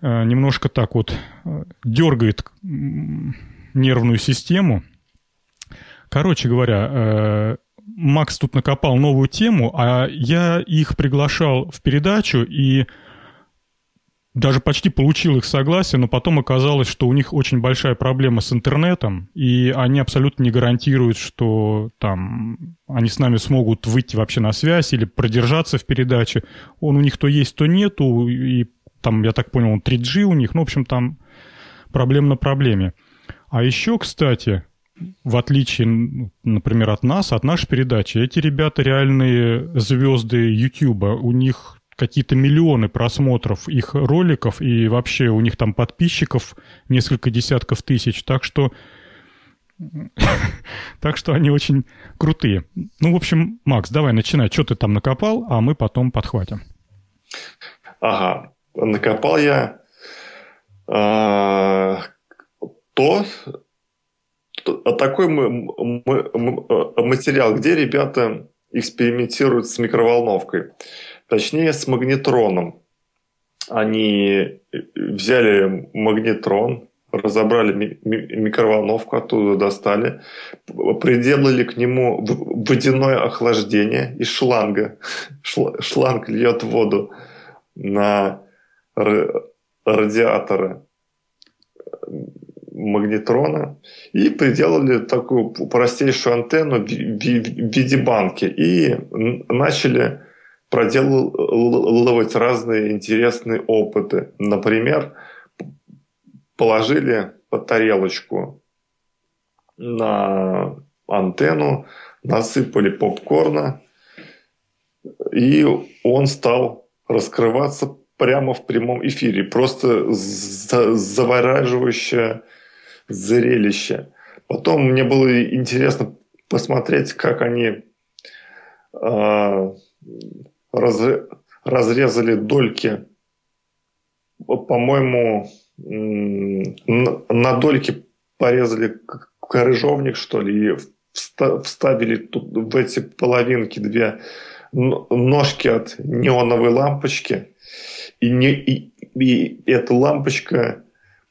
э, немножко так вот э, дергает нервную систему. Короче говоря, э, Макс тут накопал новую тему, а я их приглашал в передачу, и даже почти получил их согласие, но потом оказалось, что у них очень большая проблема с интернетом, и они абсолютно не гарантируют, что там они с нами смогут выйти вообще на связь или продержаться в передаче. Он у них то есть, то нету, и там, я так понял, 3G у них, ну, в общем, там проблем на проблеме. А еще, кстати, в отличие, например, от нас, от нашей передачи, эти ребята реальные звезды Ютуба. У них какие-то миллионы просмотров их роликов, и вообще у них там подписчиков несколько десятков тысяч, так что так что они очень крутые. Ну, в общем, Макс, давай начинай. Что ты там накопал, а мы потом подхватим. Ага. Накопал я э, то, такой материал, где ребята экспериментируют с микроволновкой. Точнее, с магнетроном. Они взяли магнетрон, разобрали микроволновку, оттуда достали, приделали к нему водяное охлаждение из шланга. Шланг льет воду на радиаторы магнетрона и приделали такую простейшую антенну в виде банки и начали проделывать разные интересные опыты. Например, положили под тарелочку на антенну, насыпали попкорна, и он стал раскрываться прямо в прямом эфире. Просто завораживающее зрелище. Потом мне было интересно посмотреть, как они э, раз, разрезали дольки, по-моему, на дольки порезали крыжовник, что ли, и вставили тут в эти половинки две ножки от неоновой лампочки. И, не, и, и эта лампочка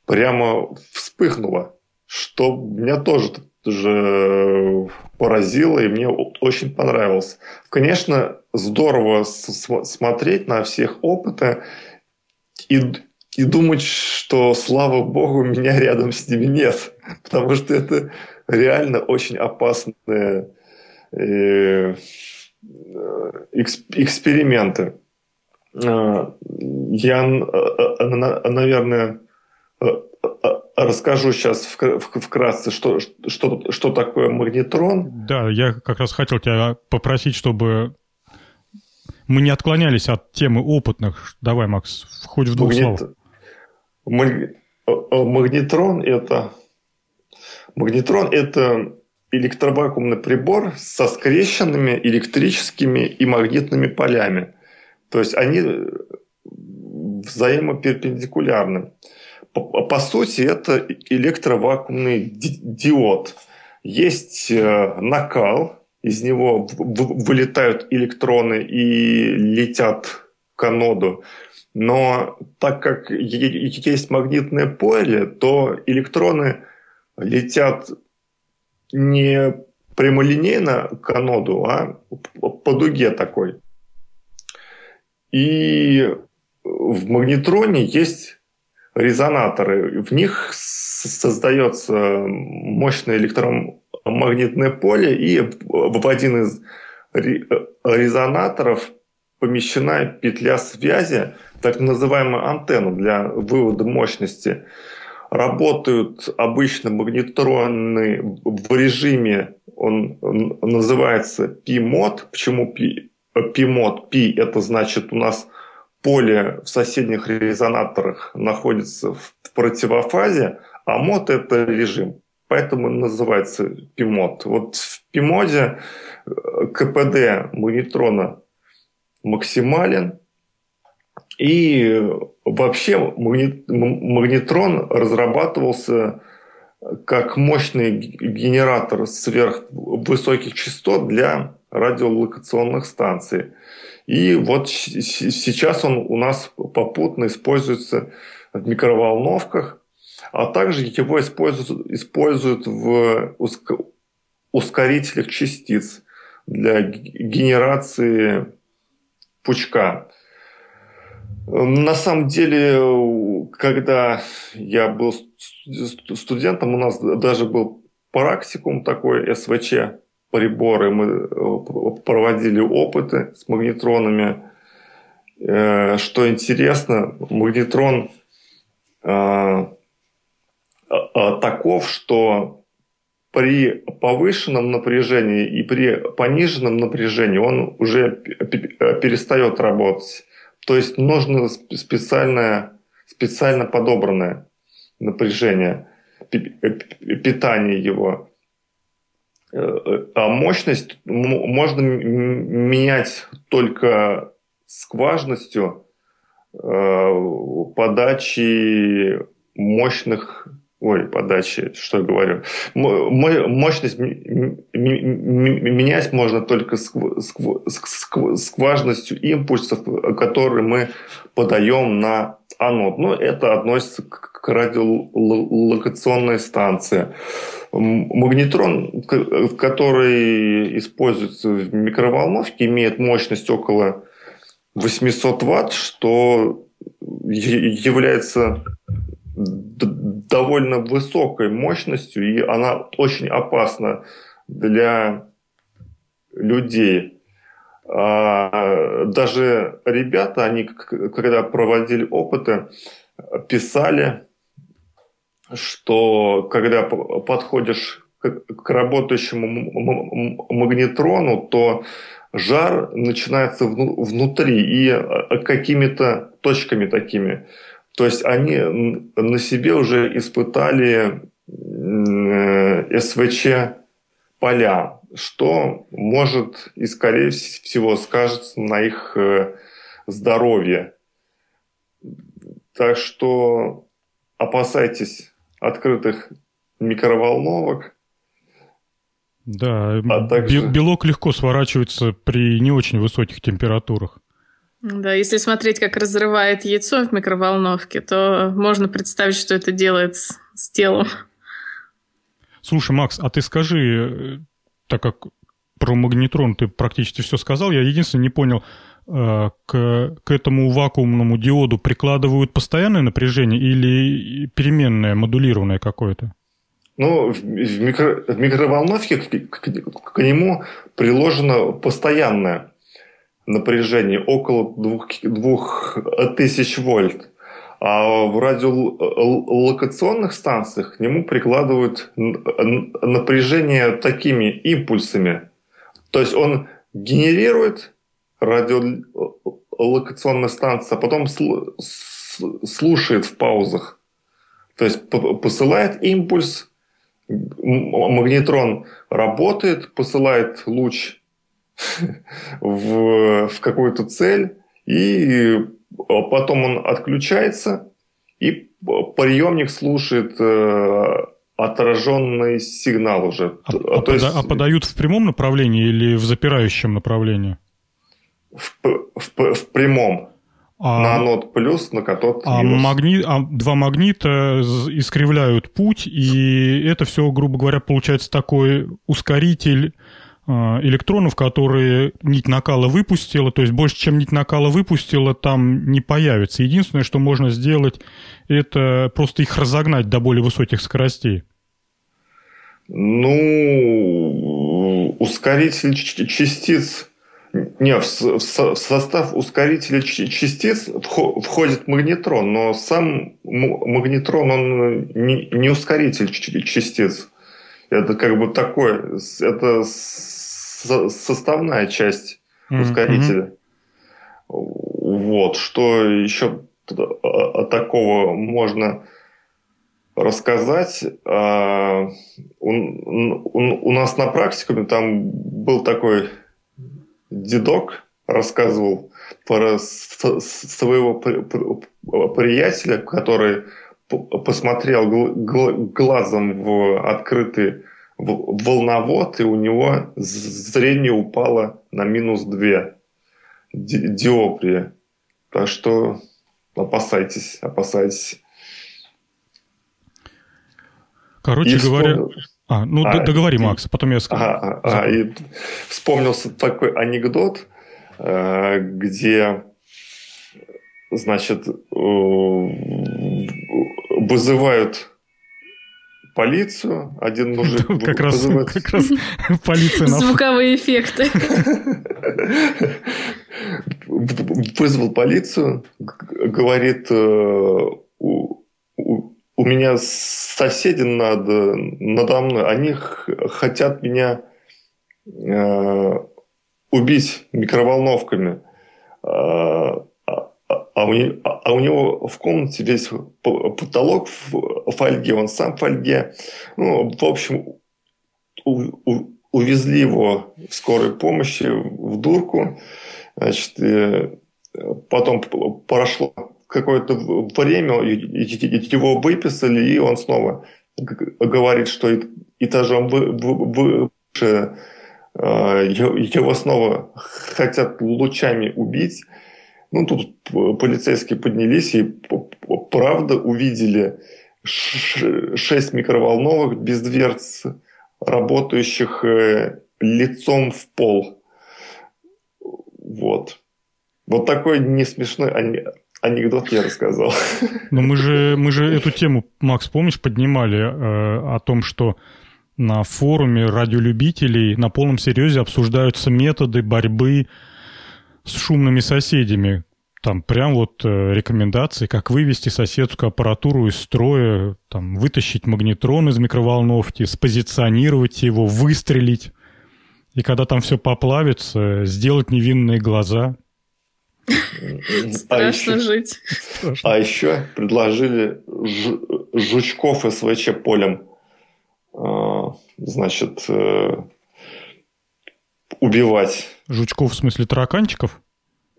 прямо вспыхнула, что меня тоже же поразило, и мне очень понравилось. Конечно, здорово смотреть на всех опыты и, и думать, что, слава богу, меня рядом с ними нет. Потому что это реально очень опасные э, эксперименты. А, я, наверное, расскажу сейчас вкратце, что, что, что такое магнетрон. Да, я как раз хотел тебя попросить, чтобы мы не отклонялись от темы опытных. Давай, Макс, хоть в двух Магнит... словах. Магнетрон это магнетрон это электровакуумный прибор со скрещенными электрическими и магнитными полями. То есть они взаимоперпендикулярны. По, по сути, это электровакуумный диод. Есть э, накал, из него вылетают электроны и летят к аноду. Но так как есть магнитное поле, то электроны летят не прямолинейно к аноду, а по дуге такой. И в магнетроне есть резонаторы. В них создается мощное электромагнитное поле, и в один из резонаторов помещена петля связи, так называемая антенна для вывода мощности. Работают обычно магнетроны в режиме, он называется P-мод. Почему P-мод? P это значит у нас поле в соседних резонаторах находится в противофазе, а мод это режим. Поэтому называется пимод. Вот в пимоде э, КПД магнетрона максимален. И вообще магнетрон разрабатывался как мощный генератор сверхвысоких частот для радиолокационных станций. И вот сейчас он у нас попутно используется в микроволновках, а также его используют, используют в ускорителях частиц для генерации пучка. На самом деле, когда я был студентом, у нас даже был практикум такой СВЧ приборы, мы э, проводили опыты с магнетронами. Э, что интересно, магнетрон э, таков, что при повышенном напряжении и при пониженном напряжении он уже перестает работать. То есть нужно специальное, специально подобранное напряжение, питание его. А мощность можно менять только скважностью э, подачи мощных Ой, подачи, что я говорю. Мощность менять можно только скважностью импульсов, которые мы подаем на анод. Но это относится к радиолокационной станции. Магнетрон, который используется в микроволновке, имеет мощность около 800 ватт, что является довольно высокой мощностью, и она очень опасна для людей. А, даже ребята, они когда проводили опыты, писали, что когда подходишь к работающему магнетрону, то жар начинается внутри и а, какими-то точками такими. То есть они на себе уже испытали э, СВЧ поля, что может и, скорее всего, скажется на их э, здоровье. Так что опасайтесь открытых микроволновок. Да, а также... белок легко сворачивается при не очень высоких температурах. Да, если смотреть, как разрывает яйцо в микроволновке, то можно представить, что это делает с, с телом. Слушай, Макс, а ты скажи, так как про магнетрон ты практически все сказал, я единственное не понял, к, к этому вакуумному диоду прикладывают постоянное напряжение или переменное, модулированное какое-то? Ну, в, микро, в микроволновке к, к, к нему приложено постоянное напряжение, около 2000 вольт. А в радиолокационных станциях к нему прикладывают напряжение такими импульсами. То есть он генерирует радиолокационная станция, а потом слушает в паузах. То есть посылает импульс, магнетрон работает, посылает луч в, в какую-то цель, и потом он отключается, и приемник слушает э, отраженный сигнал уже. А, а, То есть... а подают в прямом направлении или в запирающем направлении? В, в, в прямом. А, на анод плюс, на катод а минус. Магни... А два магнита искривляют путь, и это все, грубо говоря, получается такой ускоритель электронов, которые нить накала выпустила, то есть больше, чем нить накала выпустила, там не появится. Единственное, что можно сделать, это просто их разогнать до более высоких скоростей. Ну, ускоритель частиц не, в состав ускорителя частиц входит магнетрон, но сам магнетрон, он не, не ускоритель частиц. Это как бы такое, это составная часть ускорителя. Mm-hmm. Вот, что еще такого можно рассказать. А, у, у, у нас на практикуме там был такой дедок рассказывал про своего приятеля, который посмотрел глазом в открытый волновод, и у него зрение упало на минус 2 диоприя. Так что опасайтесь, опасайтесь. Короче и говоря. А, ну а, договори, и, Макс, потом я скажу. А, а, а, и вспомнился такой анекдот, э, где, значит, вызывают полицию, один мужик как раз, вызывает... как раз полиция Звуковые эффекты. Вызвал полицию, говорит, э, у меня соседи над, надо мной, они хотят меня э, убить микроволновками. А, а, а, у, а у него в комнате весь потолок в фольге, он сам в фольге. Ну, в общем, у, у, увезли его в скорой помощи в дурку. Значит, потом прошло какое-то время его выписали, и он снова говорит, что этажом выше а, его снова хотят лучами убить. Ну, тут полицейские поднялись и правда увидели шесть микроволновок без дверц, работающих э, лицом в пол. Вот. Вот такой не смешной Анекдот я рассказал. Но мы же, мы же эту тему, Макс, помнишь, поднимали э, о том, что на форуме радиолюбителей на полном серьезе обсуждаются методы борьбы с шумными соседями. Там прям вот э, рекомендации, как вывести соседскую аппаратуру из строя, там, вытащить магнетрон из микроволновки, спозиционировать его, выстрелить. И когда там все поплавится, сделать невинные глаза – Страшно а жить. А еще предложили жучков СВЧ полем, а, значит, э, убивать. Жучков в смысле тараканчиков?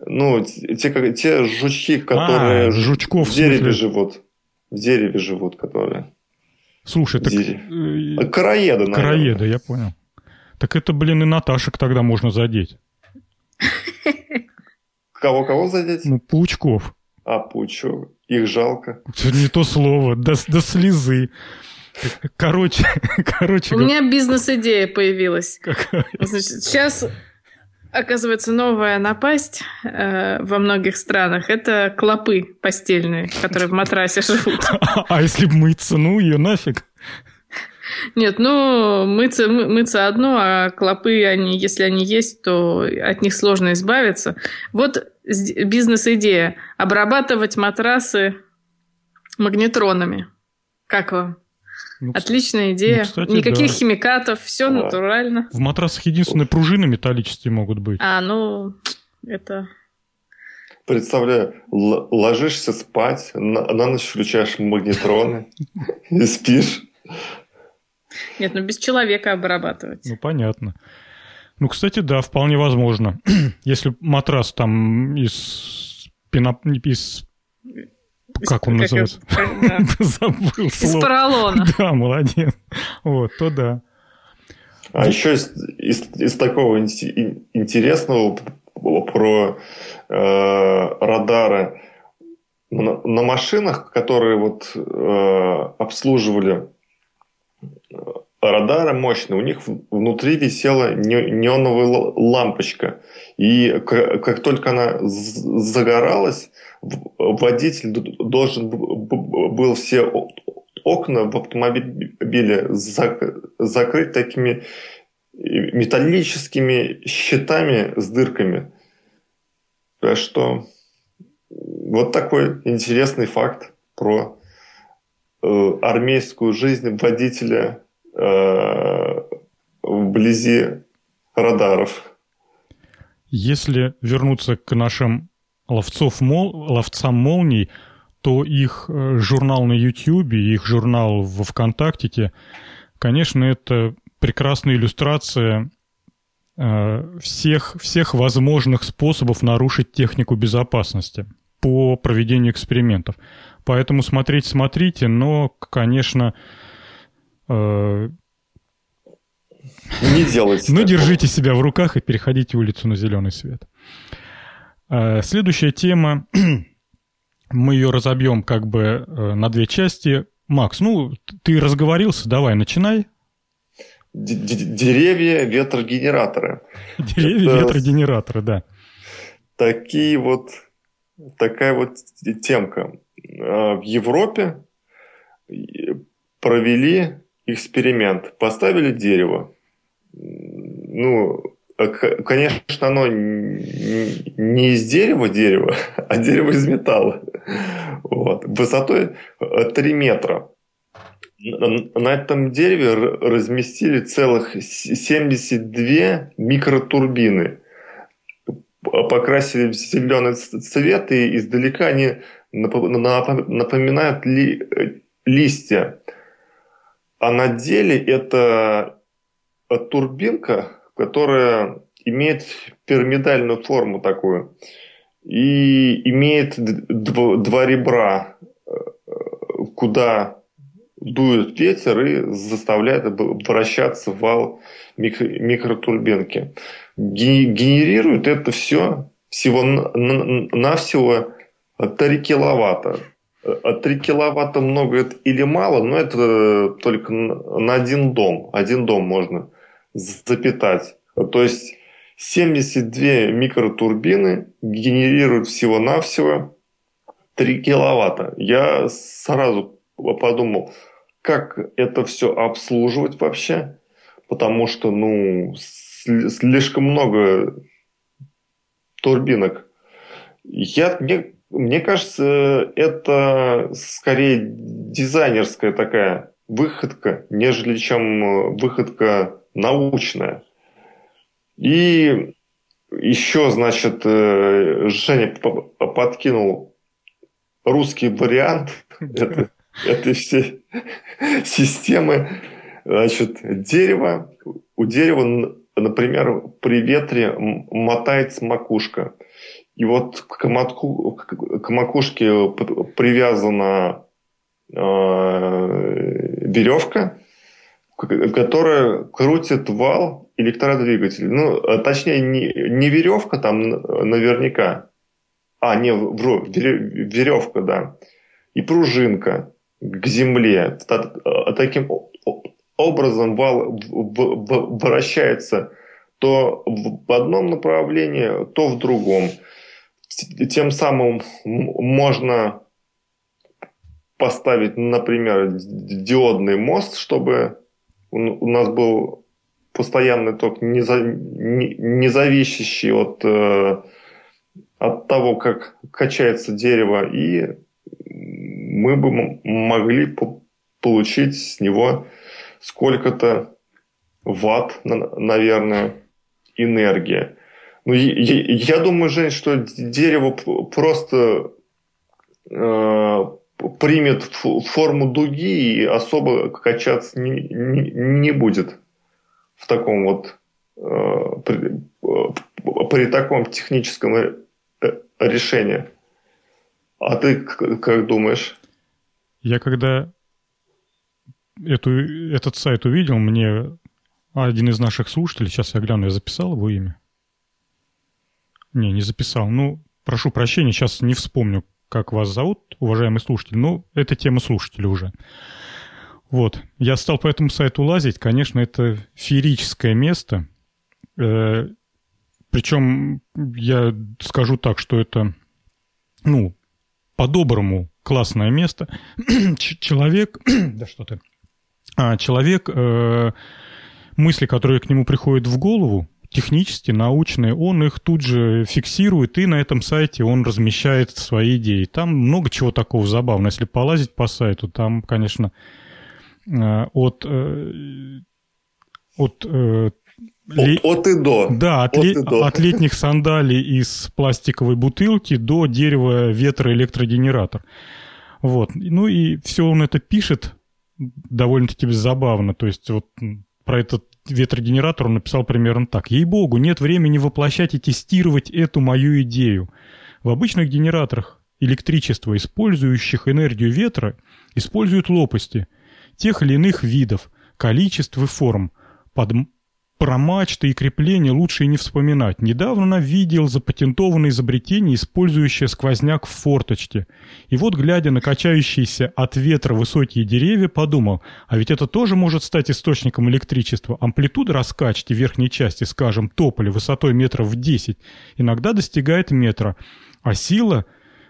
Ну, те, те жучки, которые а, жучков в дереве живут. В дереве живут, которые. Слушай, так... Э, Караеды, наверное. Караеды, я понял. Так это, блин, и Наташек тогда можно задеть. Кого-кого задеть? Ну, паучков. А, паучок. Их жалко. Не то слово. До, до слезы. Короче, короче. У меня бизнес-идея появилась. Какая? Значит, сейчас оказывается новая напасть э, во многих странах. Это клопы постельные, которые в матрасе живут. А если мыться, ну ее нафиг. Нет, ну, мыться, мыться одно, а клопы, они, если они есть, то от них сложно избавиться. Вот бизнес-идея. Обрабатывать матрасы магнетронами. Как вам? Ну, Отличная идея. Ну, кстати, Никаких да. химикатов, все да. натурально. В матрасах единственные пружины металлические могут быть. А, ну, это... Представляю, ложишься спать, на, на ночь включаешь магнетроны и спишь. Нет, ну без человека обрабатывать. Ну, понятно. Ну, кстати, да, вполне возможно. Если матрас там из пеноп... из как он называется? Забыл Из поролона. Да, молодец. Вот, то да. А еще из, из, из такого интересного про э, радары на, на машинах, которые вот э, обслуживали радары мощные, у них внутри висела неоновая лампочка. И как только она загоралась, водитель должен был все окна в автомобиле закрыть такими металлическими щитами с дырками. Так что вот такой интересный факт про э, армейскую жизнь водителя э, вблизи радаров. Если вернуться к нашим ловцов мол, ловцам молний, то их э, журнал на YouTube, их журнал в ВКонтакте, конечно, это прекрасная иллюстрация э, всех, всех возможных способов нарушить технику безопасности по проведению экспериментов. Поэтому смотреть смотрите, но, конечно, не делайте. Ну, держите себя в руках и переходите улицу на зеленый свет. Э, следующая тема, мы ее разобьем как бы э, на две части. Макс, ну, ты разговорился, давай, начинай. Деревья, ветрогенераторы. Деревья, Это ветрогенераторы, да. Такие вот, такая вот темка. Э, в Европе провели эксперимент. Поставили дерево. Ну, Э, конечно, оно не из дерева дерева, а дерево из металла. Вот. Высотой 3 крНа этом дереве разместили целых 72 микротурбины. Покрасили в зеленый цвет, и издалека они напоминают ли, листья. А на деле это турбинка, которая имеет пирамидальную форму такую и имеет два ребра, э, куда дует ветер и заставляет вращаться вал микро, микротурбинки. Генерирует это все всего-навсего 3 киловатта. 3 киловатта много это или мало, но это только на один дом. Один дом можно запитать. То есть 72 микротурбины генерируют всего-навсего 3 киловатта. Я сразу подумал, как это все обслуживать вообще, потому что, ну, слишком много турбинок. Я, мне, мне кажется, это скорее дизайнерская такая выходка, нежели чем выходка научная. И еще, значит, э, Женя подкинул русский вариант этой всей системы. Значит, дерево, у дерева, например, при ветре мотается макушка. И вот к, матку, к макушке привязана э, веревка, которая крутит вал электродвигателя. Ну, а точнее, не, не веревка там наверняка. А, не, вру, веревка, да. И пружинка. к Земле. Таким образом вал вращается то в одном направлении, то в другом. Тем самым можно поставить, например, диодный мост, чтобы у нас был постоянный ток, не, за, не, не зависящий от, э, от того, как качается дерево, и мы бы могли получить с него сколько-то ватт, наверное, энергия. Ну, я, я думаю, Жень, что дерево просто э, примет форму дуги и особо качаться не, не, не будет в таком вот э, при, при таком техническом э, решении. А ты как думаешь? Я когда эту, этот сайт увидел, мне один из наших слушателей, сейчас я гляну, я записал его имя? Не, не записал. Ну, прошу прощения, сейчас не вспомню, как вас зовут, уважаемый слушатель. Ну, это тема слушателя уже. Вот. Я стал по этому сайту лазить. Конечно, это феерическое место. Э, причем я скажу так, что это, ну, по-доброму классное место. человек, да что ты, а, человек, э, мысли, которые к нему приходят в голову, технические, научные, он их тут же фиксирует, и на этом сайте он размещает свои идеи. Там много чего такого забавного. Если полазить по сайту, там, конечно, э, от, э, от э, от, от и до. Да, от, от, ле... до. от летних сандалий из пластиковой бутылки до дерева ветроэлектрогенератор. Вот. Ну и все он это пишет довольно-таки забавно. То есть вот про этот ветрогенератор он написал примерно так. Ей-богу, нет времени воплощать и тестировать эту мою идею. В обычных генераторах электричество, использующих энергию ветра, используют лопасти тех или иных видов, количеств и форм. Под про мачты и крепления лучше и не вспоминать. Недавно видел запатентованное изобретение, использующее сквозняк в форточке. И вот, глядя на качающиеся от ветра высокие деревья, подумал, а ведь это тоже может стать источником электричества. Амплитуда раскачки верхней части, скажем, тополя высотой метров в 10, иногда достигает метра, а сила,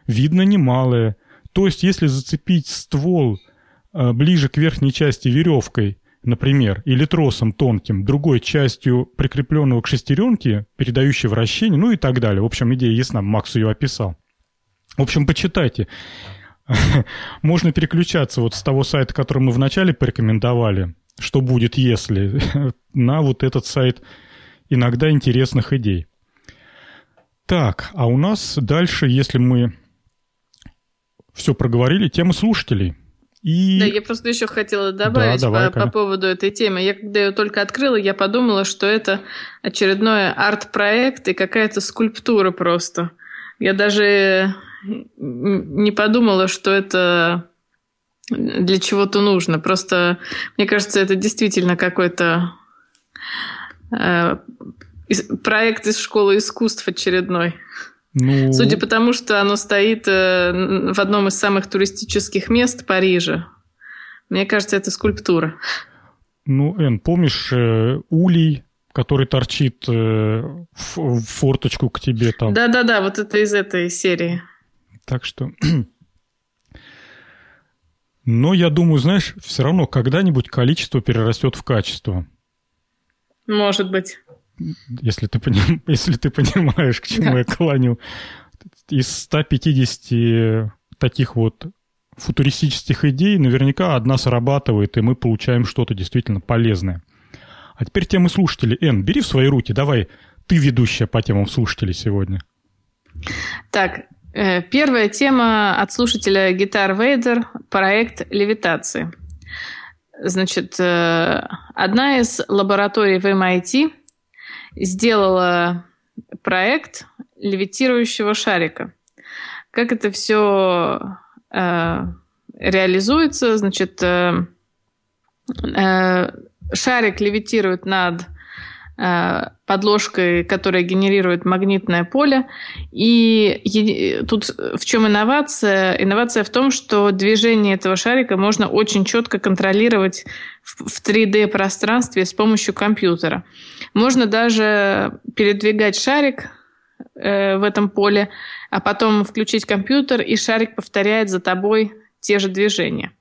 видно, немалая. То есть, если зацепить ствол э, ближе к верхней части веревкой например, или тросом тонким, другой частью прикрепленного к шестеренке, передающей вращение, ну и так далее. В общем, идея ясна, Макс ее описал. В общем, почитайте. Можно переключаться вот с того сайта, который мы вначале порекомендовали, что будет, если, на вот этот сайт иногда интересных идей. Так, а у нас дальше, если мы все проговорили, тема слушателей. И... Да, я просто еще хотела добавить да, давай, по, по поводу этой темы. Я когда ее только открыла, я подумала, что это очередной арт-проект и какая-то скульптура просто. Я даже не подумала, что это для чего-то нужно. Просто, мне кажется, это действительно какой-то э, проект из школы искусств очередной. Ну... Судя по тому, что оно стоит э, в одном из самых туристических мест Парижа. Мне кажется, это скульптура. Ну, Эн, помнишь э, улей, который торчит э, в, в форточку к тебе там? Да-да-да, вот это из этой серии. Так что... Но я думаю, знаешь, все равно когда-нибудь количество перерастет в качество. Может быть если ты, поним, если ты понимаешь, к чему я клоню. Из 150 таких вот футуристических идей наверняка одна срабатывает, и мы получаем что-то действительно полезное. А теперь темы слушателей. Эн, бери в свои руки, давай ты ведущая по темам слушателей сегодня. Так, э, первая тема от слушателя Гитар Вейдер – проект левитации. Значит, э, одна из лабораторий в MIT сделала проект левитирующего шарика. Как это все э, реализуется? Значит, э, э, шарик левитирует над э, подложкой, которая генерирует магнитное поле. И тут в чем инновация? Инновация в том, что движение этого шарика можно очень четко контролировать в 3D-пространстве с помощью компьютера. Можно даже передвигать шарик э, в этом поле, а потом включить компьютер, и шарик повторяет за тобой те же движения.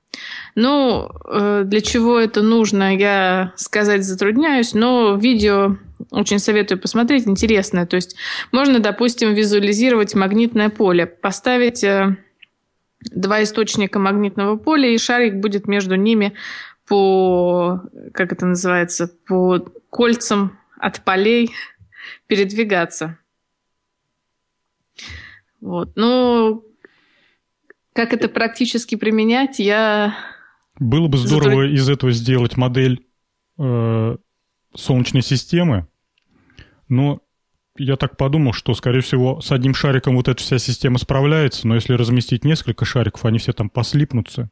Ну, э, для чего это нужно, я сказать затрудняюсь, но видео очень советую посмотреть, интересное. То есть можно, допустим, визуализировать магнитное поле, поставить э, два источника магнитного поля, и шарик будет между ними по, как это называется, по кольцам от полей передвигаться. Вот. Ну, как это практически применять, я... Было бы здорово Затруд... из этого сделать модель э, Солнечной системы, но я так подумал, что, скорее всего, с одним шариком вот эта вся система справляется, но если разместить несколько шариков, они все там послипнутся.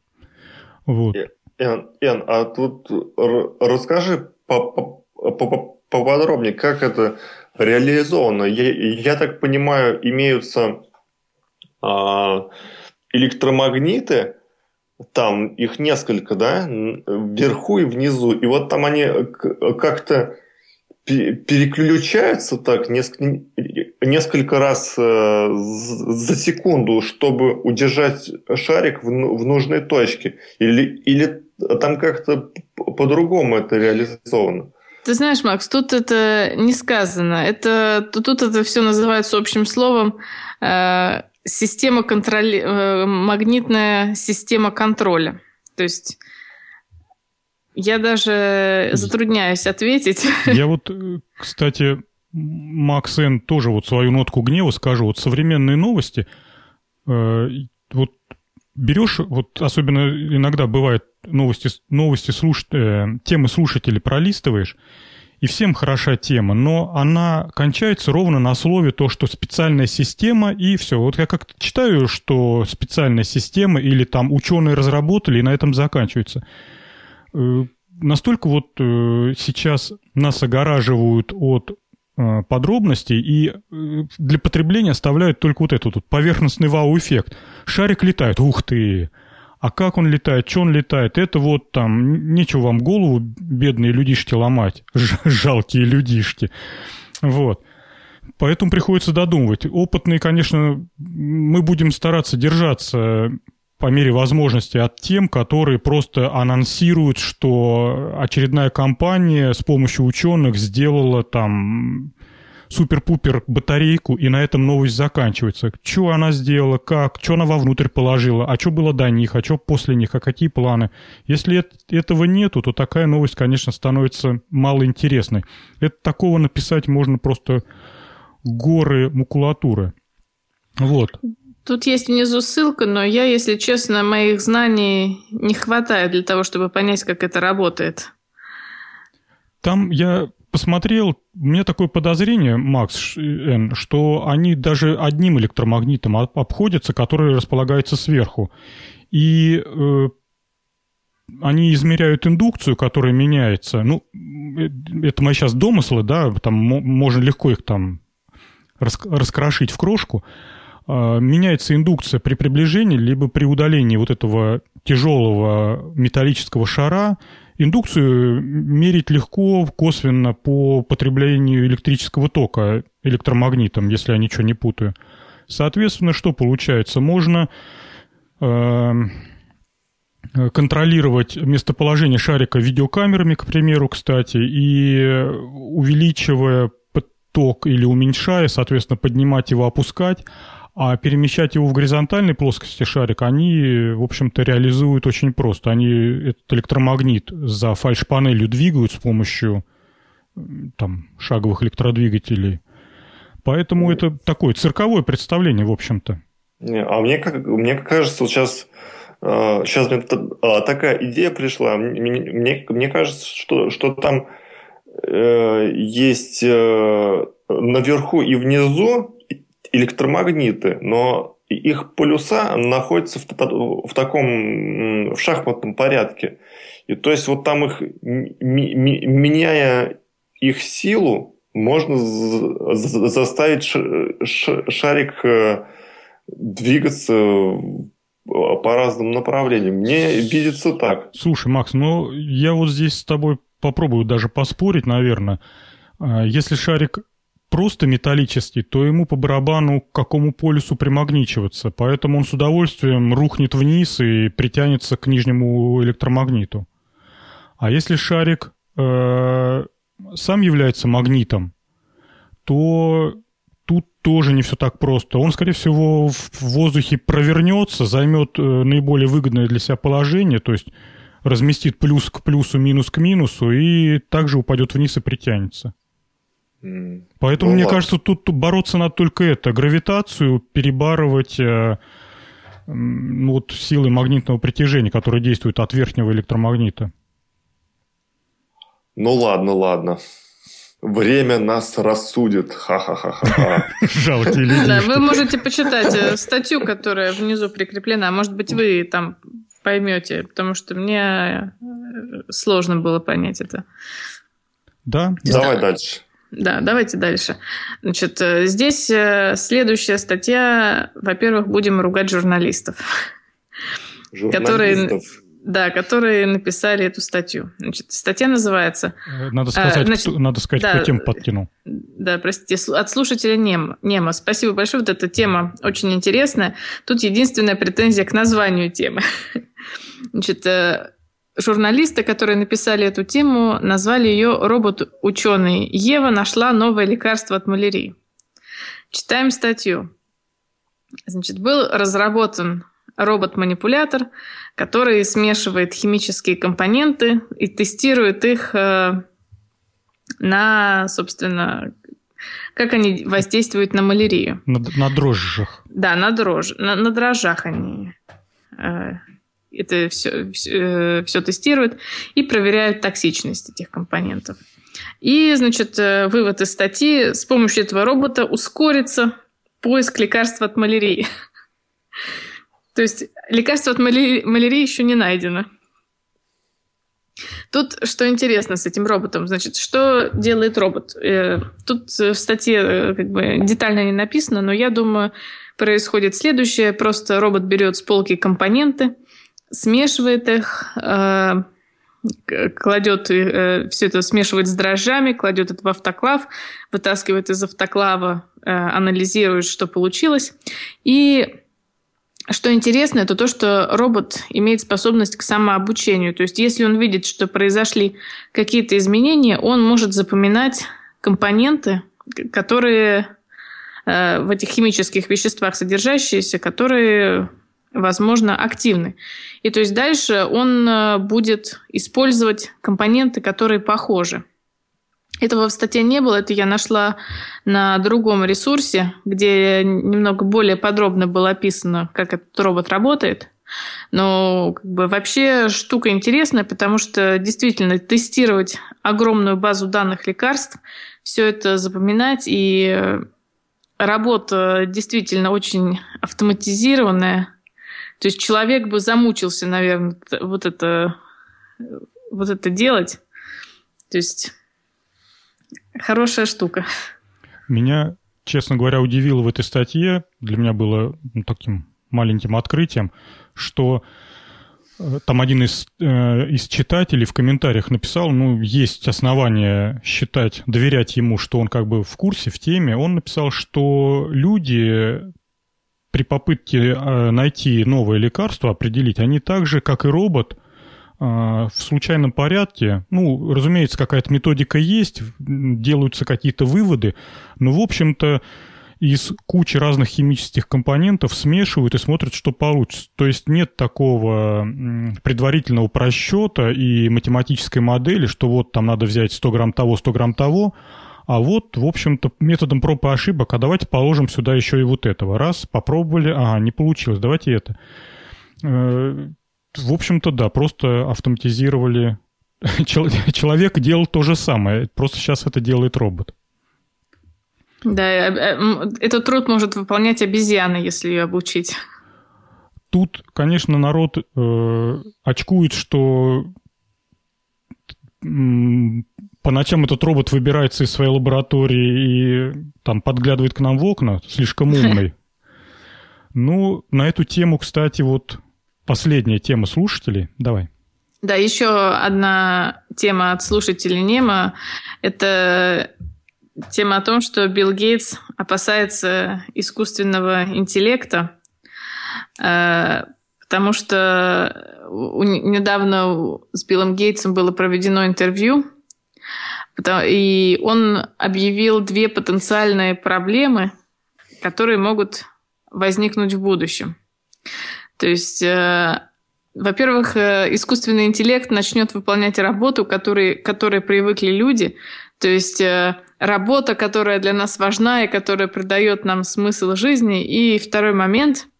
Вот. Эн, Эн а тут расскажи поподробнее, как это реализовано. Я, я так понимаю, имеются а, электромагниты, там их несколько, да, вверху и внизу, и вот там они как-то переключаются так несколько, несколько раз э, за секунду, чтобы удержать шарик в, в нужной точке. Или, или там как-то по-другому это реализовано. Ты знаешь, Макс, тут это не сказано. Это, тут это все называется общим словом э, система контроля, э, магнитная система контроля. То есть я даже затрудняюсь ответить. Я вот, э, кстати, Макс Н. тоже вот свою нотку гнева скажу. Вот современные новости, э, вот берешь, вот особенно иногда бывает новости, новости слуш, э, темы слушателей пролистываешь, и всем хороша тема, но она кончается ровно на слове то, что специальная система и все. Вот я как-то читаю, что специальная система или там ученые разработали, и на этом заканчивается. Э, настолько вот э, сейчас нас огораживают от э, подробностей и для потребления оставляют только вот этот вот поверхностный вау-эффект. Шарик летает, ух ты, а как он летает, что он летает, это вот там, нечего вам голову, бедные людишки, ломать, жалкие людишки. Вот. Поэтому приходится додумывать. Опытные, конечно, мы будем стараться держаться по мере возможности от тем, которые просто анонсируют, что очередная компания с помощью ученых сделала там супер-пупер батарейку, и на этом новость заканчивается. Что она сделала, как, что она вовнутрь положила, а что было до них, а что после них, а какие планы. Если этого нету, то такая новость, конечно, становится малоинтересной. Это такого написать можно просто горы макулатуры. Вот. Тут есть внизу ссылка, но я, если честно, моих знаний не хватает для того, чтобы понять, как это работает. Там я посмотрел, у меня такое подозрение, Макс, Н, что они даже одним электромагнитом обходятся, который располагается сверху. И э, они измеряют индукцию, которая меняется. Ну, э, это мои сейчас домыслы, да, там можно легко их там раскрошить в крошку. Э, меняется индукция при приближении, либо при удалении вот этого тяжелого металлического шара, Индукцию мерить легко, косвенно по потреблению электрического тока электромагнитом, если я ничего не путаю. Соответственно, что получается? Можно э, контролировать местоположение шарика видеокамерами, к примеру, кстати, и увеличивая поток или уменьшая, соответственно, поднимать его, опускать. А перемещать его в горизонтальной плоскости шарика они, в общем-то, реализуют очень просто. Они этот электромагнит за фальш-панелью двигают с помощью там, шаговых электродвигателей. Поэтому это такое цирковое представление, в общем-то. А мне, как, мне кажется, сейчас, сейчас мне а, такая идея пришла. Мне, мне кажется, что, что там э, есть э, наверху и внизу электромагниты, но их полюса находятся в, в таком в шахматном порядке. И то есть вот там их меняя их силу можно заставить шарик э, двигаться по разным направлениям. Мне видится так. Слушай, Макс, ну я вот здесь с тобой попробую даже поспорить, наверное. А, если шарик просто металлический, то ему по барабану к какому полюсу примагничиваться, поэтому он с удовольствием рухнет вниз и притянется к нижнему электромагниту. А если шарик э, сам является магнитом, то тут тоже не все так просто. Он, скорее всего, в воздухе провернется, займет э, наиболее выгодное для себя положение, то есть разместит плюс к плюсу, минус к минусу, и также упадет вниз и притянется. Поэтому, ну, мне ладно. кажется, тут, тут бороться надо только это. Гравитацию перебарывать э, ну, вот силой магнитного притяжения, которое действует от верхнего электромагнита. Ну ладно, ладно. Время нас рассудит. Ха-ха-ха-ха. Жалкие люди. Да, вы можете почитать э, статью, которая внизу прикреплена. Может быть, вы там поймете, потому что мне э, сложно было понять это. Да. Давай да. дальше. Да, давайте дальше. Значит, э, здесь э, следующая статья. Во-первых, будем ругать журналистов. Журналистов. Которые, да, которые написали эту статью. Значит, статья называется... Э, надо сказать, Значит, кто, надо сказать да, кто тему подкинул. Да, простите, от слушателя Нема. Нема. Спасибо большое, вот эта тема очень интересная. Тут единственная претензия к названию темы. Значит, Журналисты, которые написали эту тему, назвали ее «Робот-ученый Ева нашла новое лекарство от малярии». Читаем статью. Значит, был разработан робот-манипулятор, который смешивает химические компоненты и тестирует их э, на, собственно, как они воздействуют на малярию. На, на дрожжах. Да, на, дрожж, на, на дрожжах они э, это все, все, все тестируют и проверяют токсичность этих компонентов. И, значит, э, вывод из статьи, с помощью этого робота ускорится поиск лекарства от малярии. То есть лекарство от малярии еще не найдено. Тут что интересно с этим роботом, значит, что делает робот? Э, тут в статье э, как бы детально не написано, но я думаю, происходит следующее. Просто робот берет с полки компоненты – смешивает их, э, кладет э, все это смешивает с дрожжами, кладет это в автоклав, вытаскивает из автоклава, э, анализирует, что получилось. И что интересно, это то, что робот имеет способность к самообучению. То есть, если он видит, что произошли какие-то изменения, он может запоминать компоненты, которые в этих химических веществах содержащиеся, которые возможно, активны. И то есть дальше он э, будет использовать компоненты, которые похожи. Этого в статье не было, это я нашла на другом ресурсе, где немного более подробно было описано, как этот робот работает. Но как бы, вообще штука интересная, потому что действительно тестировать огромную базу данных лекарств, все это запоминать и э, работа действительно очень автоматизированная, то есть человек бы замучился, наверное, вот это, вот это делать. То есть хорошая штука. Меня, честно говоря, удивило в этой статье, для меня было ну, таким маленьким открытием, что э, там один из, э, из читателей в комментариях написал, ну, есть основания считать, доверять ему, что он как бы в курсе, в теме. Он написал, что люди при попытке э, найти новое лекарство, определить, они так же, как и робот, э, в случайном порядке, ну, разумеется, какая-то методика есть, делаются какие-то выводы, но, в общем-то, из кучи разных химических компонентов смешивают и смотрят, что получится. То есть нет такого предварительного просчета и математической модели, что вот там надо взять 100 грамм того, 100 грамм того, а вот, в общем-то, методом проб и ошибок, а давайте положим сюда еще и вот этого. Раз, попробовали, ага, не получилось, давайте это. Э, в общем-то, да, просто автоматизировали. Человек делал то же самое, просто сейчас это делает робот. Да, э, э, этот труд может выполнять обезьяна, если ее обучить. Тут, конечно, народ э, очкует, что по ночам этот робот выбирается из своей лаборатории и там подглядывает к нам в окна, слишком умный. Ну, на эту тему, кстати, вот последняя тема слушателей. Давай. Да, еще одна тема от слушателей Нема – это тема о том, что Билл Гейтс опасается искусственного интеллекта, э, потому что недавно с Биллом Гейтсом было проведено интервью, и он объявил две потенциальные проблемы, которые могут возникнуть в будущем. То есть, э, во-первых, э, искусственный интеллект начнет выполнять работу, которой, которой привыкли люди. То есть э, работа, которая для нас важна и которая придает нам смысл жизни. И второй момент –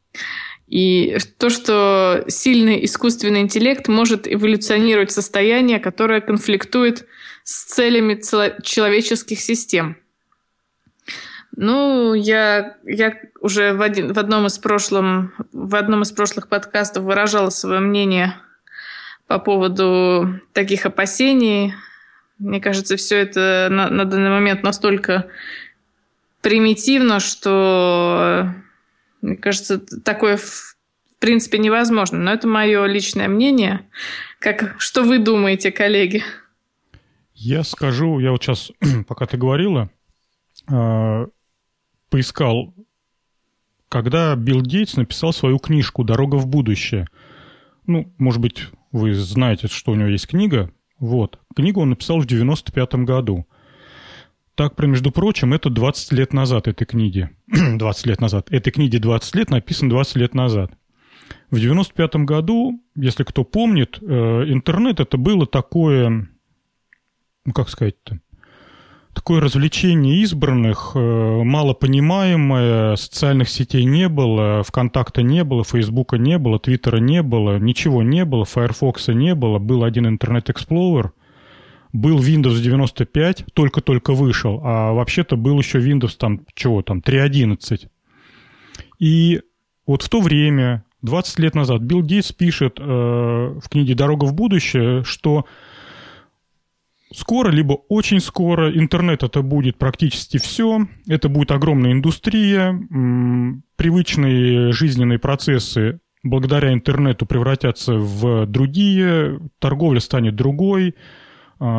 и то, что сильный искусственный интеллект может эволюционировать состояние, которое конфликтует с целями человеческих систем. Ну, я, я уже в, один, в, одном из прошлом, в одном из прошлых подкастов выражала свое мнение по поводу таких опасений. Мне кажется, все это на, на данный момент настолько примитивно, что мне кажется, такое в принципе невозможно. Но это мое личное мнение. Как, что вы думаете, коллеги? Я скажу, я вот сейчас, пока ты говорила, э, поискал, когда Билл Гейтс написал свою книжку «Дорога в будущее». Ну, может быть, вы знаете, что у него есть книга. Вот. Книгу он написал в 95 году. Так, между прочим, это 20 лет назад этой книги. 20 лет назад. Этой книге 20 лет, написан 20 лет назад. В 95 году, если кто помнит, э, интернет это было такое, ну как сказать-то, такое развлечение избранных, э, малопонимаемое, социальных сетей не было, ВКонтакта не было, Фейсбука не было, Твиттера не было, ничего не было, Firefox а не было, был один Internet Explorer, был Windows 95, только-только вышел, а вообще-то был еще Windows там, чего там, 3.11. И вот в то время, 20 лет назад, Билл Гейтс пишет э, в книге «Дорога в будущее», что скоро, либо очень скоро интернет это будет практически все. Это будет огромная индустрия, м, привычные жизненные процессы благодаря интернету превратятся в другие, торговля станет другой,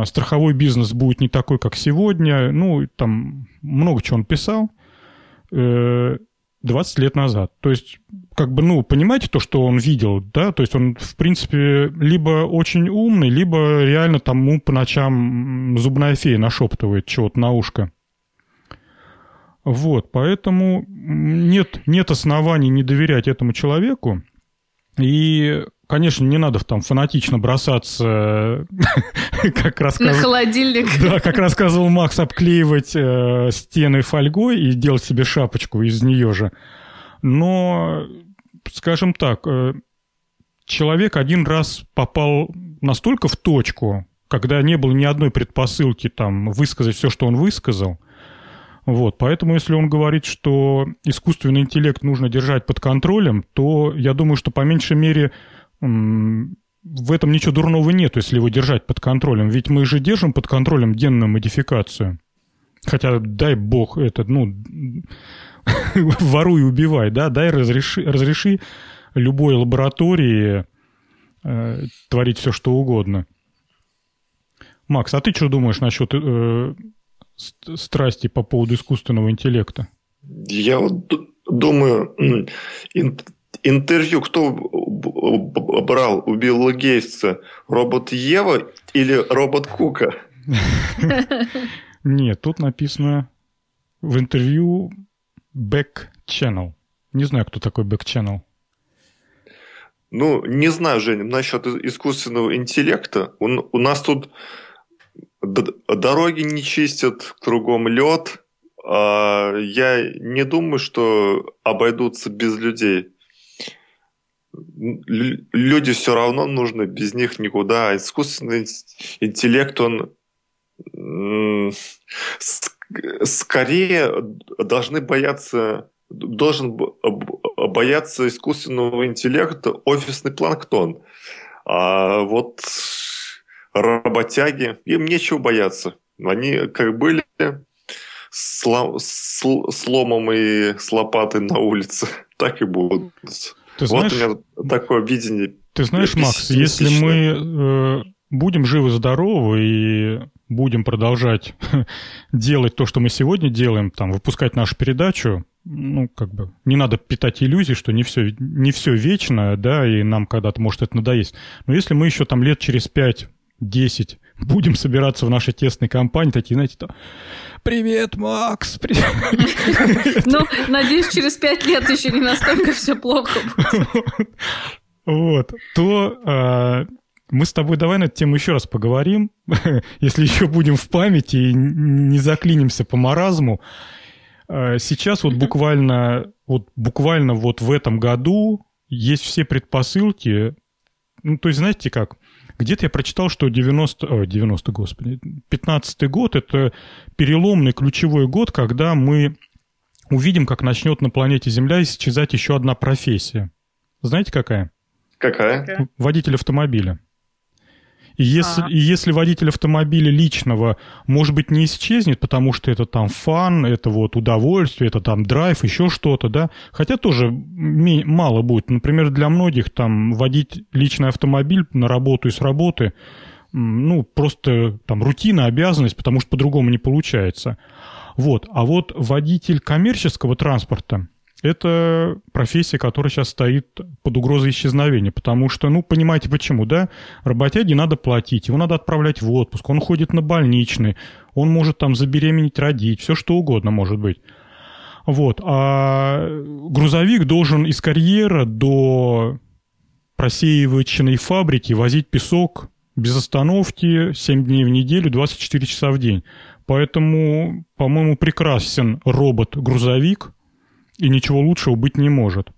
страховой бизнес будет не такой, как сегодня. Ну, там много чего он писал 20 э, лет назад. То есть, как бы, ну, понимаете то, что он видел, да? То есть он, в принципе, либо очень умный, либо реально там ему по ночам зубная фея нашептывает чего-то на ушко. Вот, поэтому нет, нет оснований не доверять этому человеку. И конечно, не надо там фанатично бросаться, как рассказывал... На холодильник. Да, как рассказывал Макс, обклеивать э, стены фольгой и делать себе шапочку из нее же. Но, скажем так, э, человек один раз попал настолько в точку, когда не было ни одной предпосылки там высказать все, что он высказал. Вот, поэтому если он говорит, что искусственный интеллект нужно держать под контролем, то я думаю, что по меньшей мере в этом ничего дурного нет, если его держать под контролем. Ведь мы же держим под контролем генную модификацию. Хотя, дай бог, это, ну, воруй и убивай, да, дай разреши, разреши любой лаборатории э, творить все, что угодно. Макс, а ты что думаешь насчет э, страсти по поводу искусственного интеллекта? Я вот думаю, интервью кто брал у Билла Гейтса? Робот Ева или робот Кука? Нет, тут написано в интервью Back Channel. Не знаю, кто такой Back Channel. Ну, не знаю, Женя, насчет искусственного интеллекта. У, у нас тут дороги не чистят, кругом лед. А я не думаю, что обойдутся без людей люди все равно нужны, без них никуда. А искусственный интеллект, он скорее должны бояться, должен бояться искусственного интеллекта офисный планктон. А вот работяги, им нечего бояться. Они как были слом, сломом и с лопатой на улице, так и будут. Ты знаешь, вот у меня такое видение. Ты знаешь, Макс, если мы э, будем живы-здоровы и будем продолжать делать то, что мы сегодня делаем, там, выпускать нашу передачу, ну, как бы, не надо питать иллюзий, что не все, не все вечно, да, и нам когда-то может это надоесть. Но если мы еще там лет через 5-10 будем собираться в нашей тесной компании, такие, знаете, то «Привет, Макс!» привет. Ну, надеюсь, через пять лет еще не настолько все плохо будет. Вот, то а, мы с тобой давай на эту тему еще раз поговорим, если еще будем в памяти и не заклинимся по маразму. А, сейчас вот буквально, вот буквально вот в этом году есть все предпосылки. Ну, то есть, знаете как, где-то я прочитал, что 90, о, 90 господи, 15 год – это переломный ключевой год, когда мы увидим, как начнет на планете Земля исчезать еще одна профессия. Знаете, какая? Какая? Водитель автомобиля. Если, и если водитель автомобиля личного, может быть, не исчезнет, потому что это там фан, это вот удовольствие, это там драйв, еще что-то, да, хотя тоже мало будет. Например, для многих там водить личный автомобиль на работу и с работы, ну, просто там рутина, обязанность, потому что по-другому не получается. Вот. А вот водитель коммерческого транспорта, это профессия, которая сейчас стоит под угрозой исчезновения, потому что, ну, понимаете почему, да? Работяге надо платить, его надо отправлять в отпуск, он ходит на больничный, он может там забеременеть, родить, все что угодно может быть. Вот, а грузовик должен из карьера до просеивочной фабрики возить песок без остановки 7 дней в неделю, 24 часа в день. Поэтому, по-моему, прекрасен робот-грузовик – и ничего лучшего быть не может.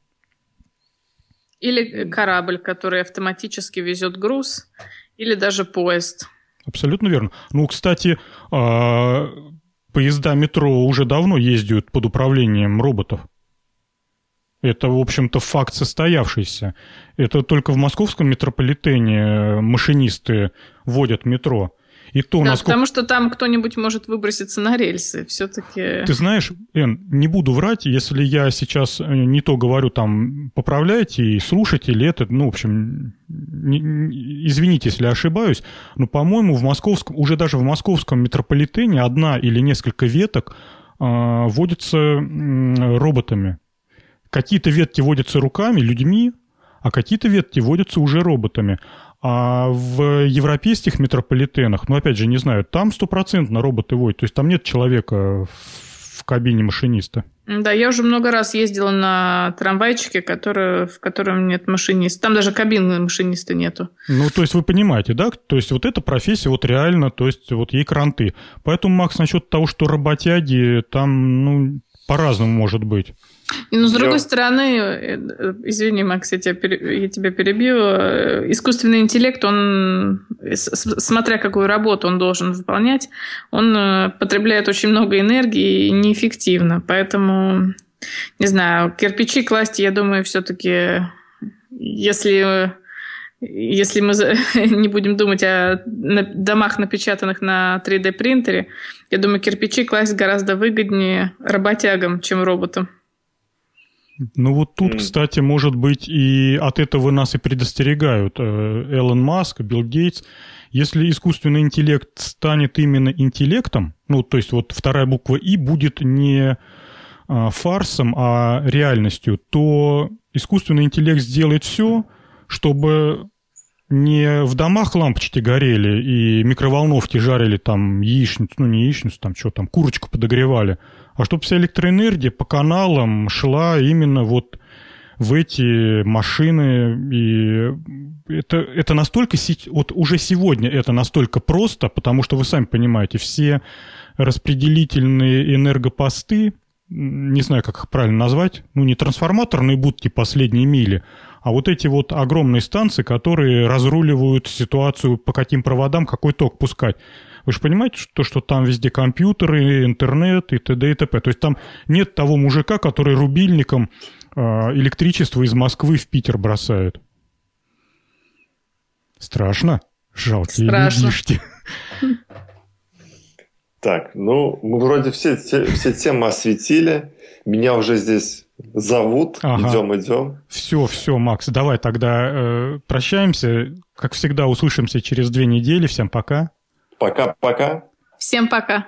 Или корабль, который автоматически везет груз, или даже поезд. Абсолютно верно. Ну, кстати, а, поезда метро уже давно ездят под управлением роботов. Это, в общем-то, факт состоявшийся. Это только в московском метрополитене машинисты водят метро. И то, да, насколько... потому что там кто-нибудь может выброситься на рельсы, все-таки... Ты знаешь, Эн, не буду врать, если я сейчас э, не то говорю, там, поправляйте, и слушатели это, ну, в общем, не, не, извините, если ошибаюсь, но, по-моему, в московском, уже даже в московском метрополитене одна или несколько веток э, водятся э, роботами. Какие-то ветки водятся руками, людьми, а какие-то ветки водятся уже роботами. А в европейских метрополитенах, ну, опять же, не знаю, там стопроцентно роботы водят. То есть там нет человека в кабине машиниста. Да, я уже много раз ездила на трамвайчике, который, в котором нет машиниста. Там даже кабины машиниста нету. Ну, то есть вы понимаете, да? То есть вот эта профессия вот реально, то есть вот ей кранты. Поэтому, Макс, насчет того, что работяги, там, ну, по-разному может быть. Но с другой Я... стороны, э, извини, Макс, я тебя, я тебя перебью, э, искусственный интеллект, он, смотря какую работу он должен выполнять, он э, потребляет очень много энергии и неэффективно. Поэтому, не знаю, кирпичи класть, я думаю, все-таки, если если мы не будем думать о домах, напечатанных на 3D принтере, я думаю, кирпичи класть гораздо выгоднее работягам, чем роботам. Ну вот тут, кстати, может быть, и от этого нас и предостерегают э, Элон Маск, Билл Гейтс. Если искусственный интеллект станет именно интеллектом, ну, то есть вот вторая буква «и» будет не а, фарсом, а реальностью, то искусственный интеллект сделает все, чтобы не в домах лампочки горели и микроволновки жарили там яичницу, ну не яичницу, там что там, курочку подогревали, а чтобы вся электроэнергия по каналам шла именно вот в эти машины. И это, это настолько... Вот уже сегодня это настолько просто, потому что вы сами понимаете, все распределительные энергопосты, не знаю, как их правильно назвать, ну, не трансформаторные будки последней мили, а вот эти вот огромные станции, которые разруливают ситуацию, по каким проводам какой ток пускать. Вы же понимаете, что, что там везде компьютеры, интернет и т.д. и т.п. То есть там нет того мужика, который рубильником э, электричество из Москвы в Питер бросает. Страшно. Жалкие Страшно. людишки. Так, ну, мы вроде все, те- все темы осветили. Меня уже здесь зовут. Ага. Идем, идем. Все, все, Макс, давай тогда э, прощаемся. Как всегда, услышимся через две недели. Всем пока. Пока-пока. Всем пока.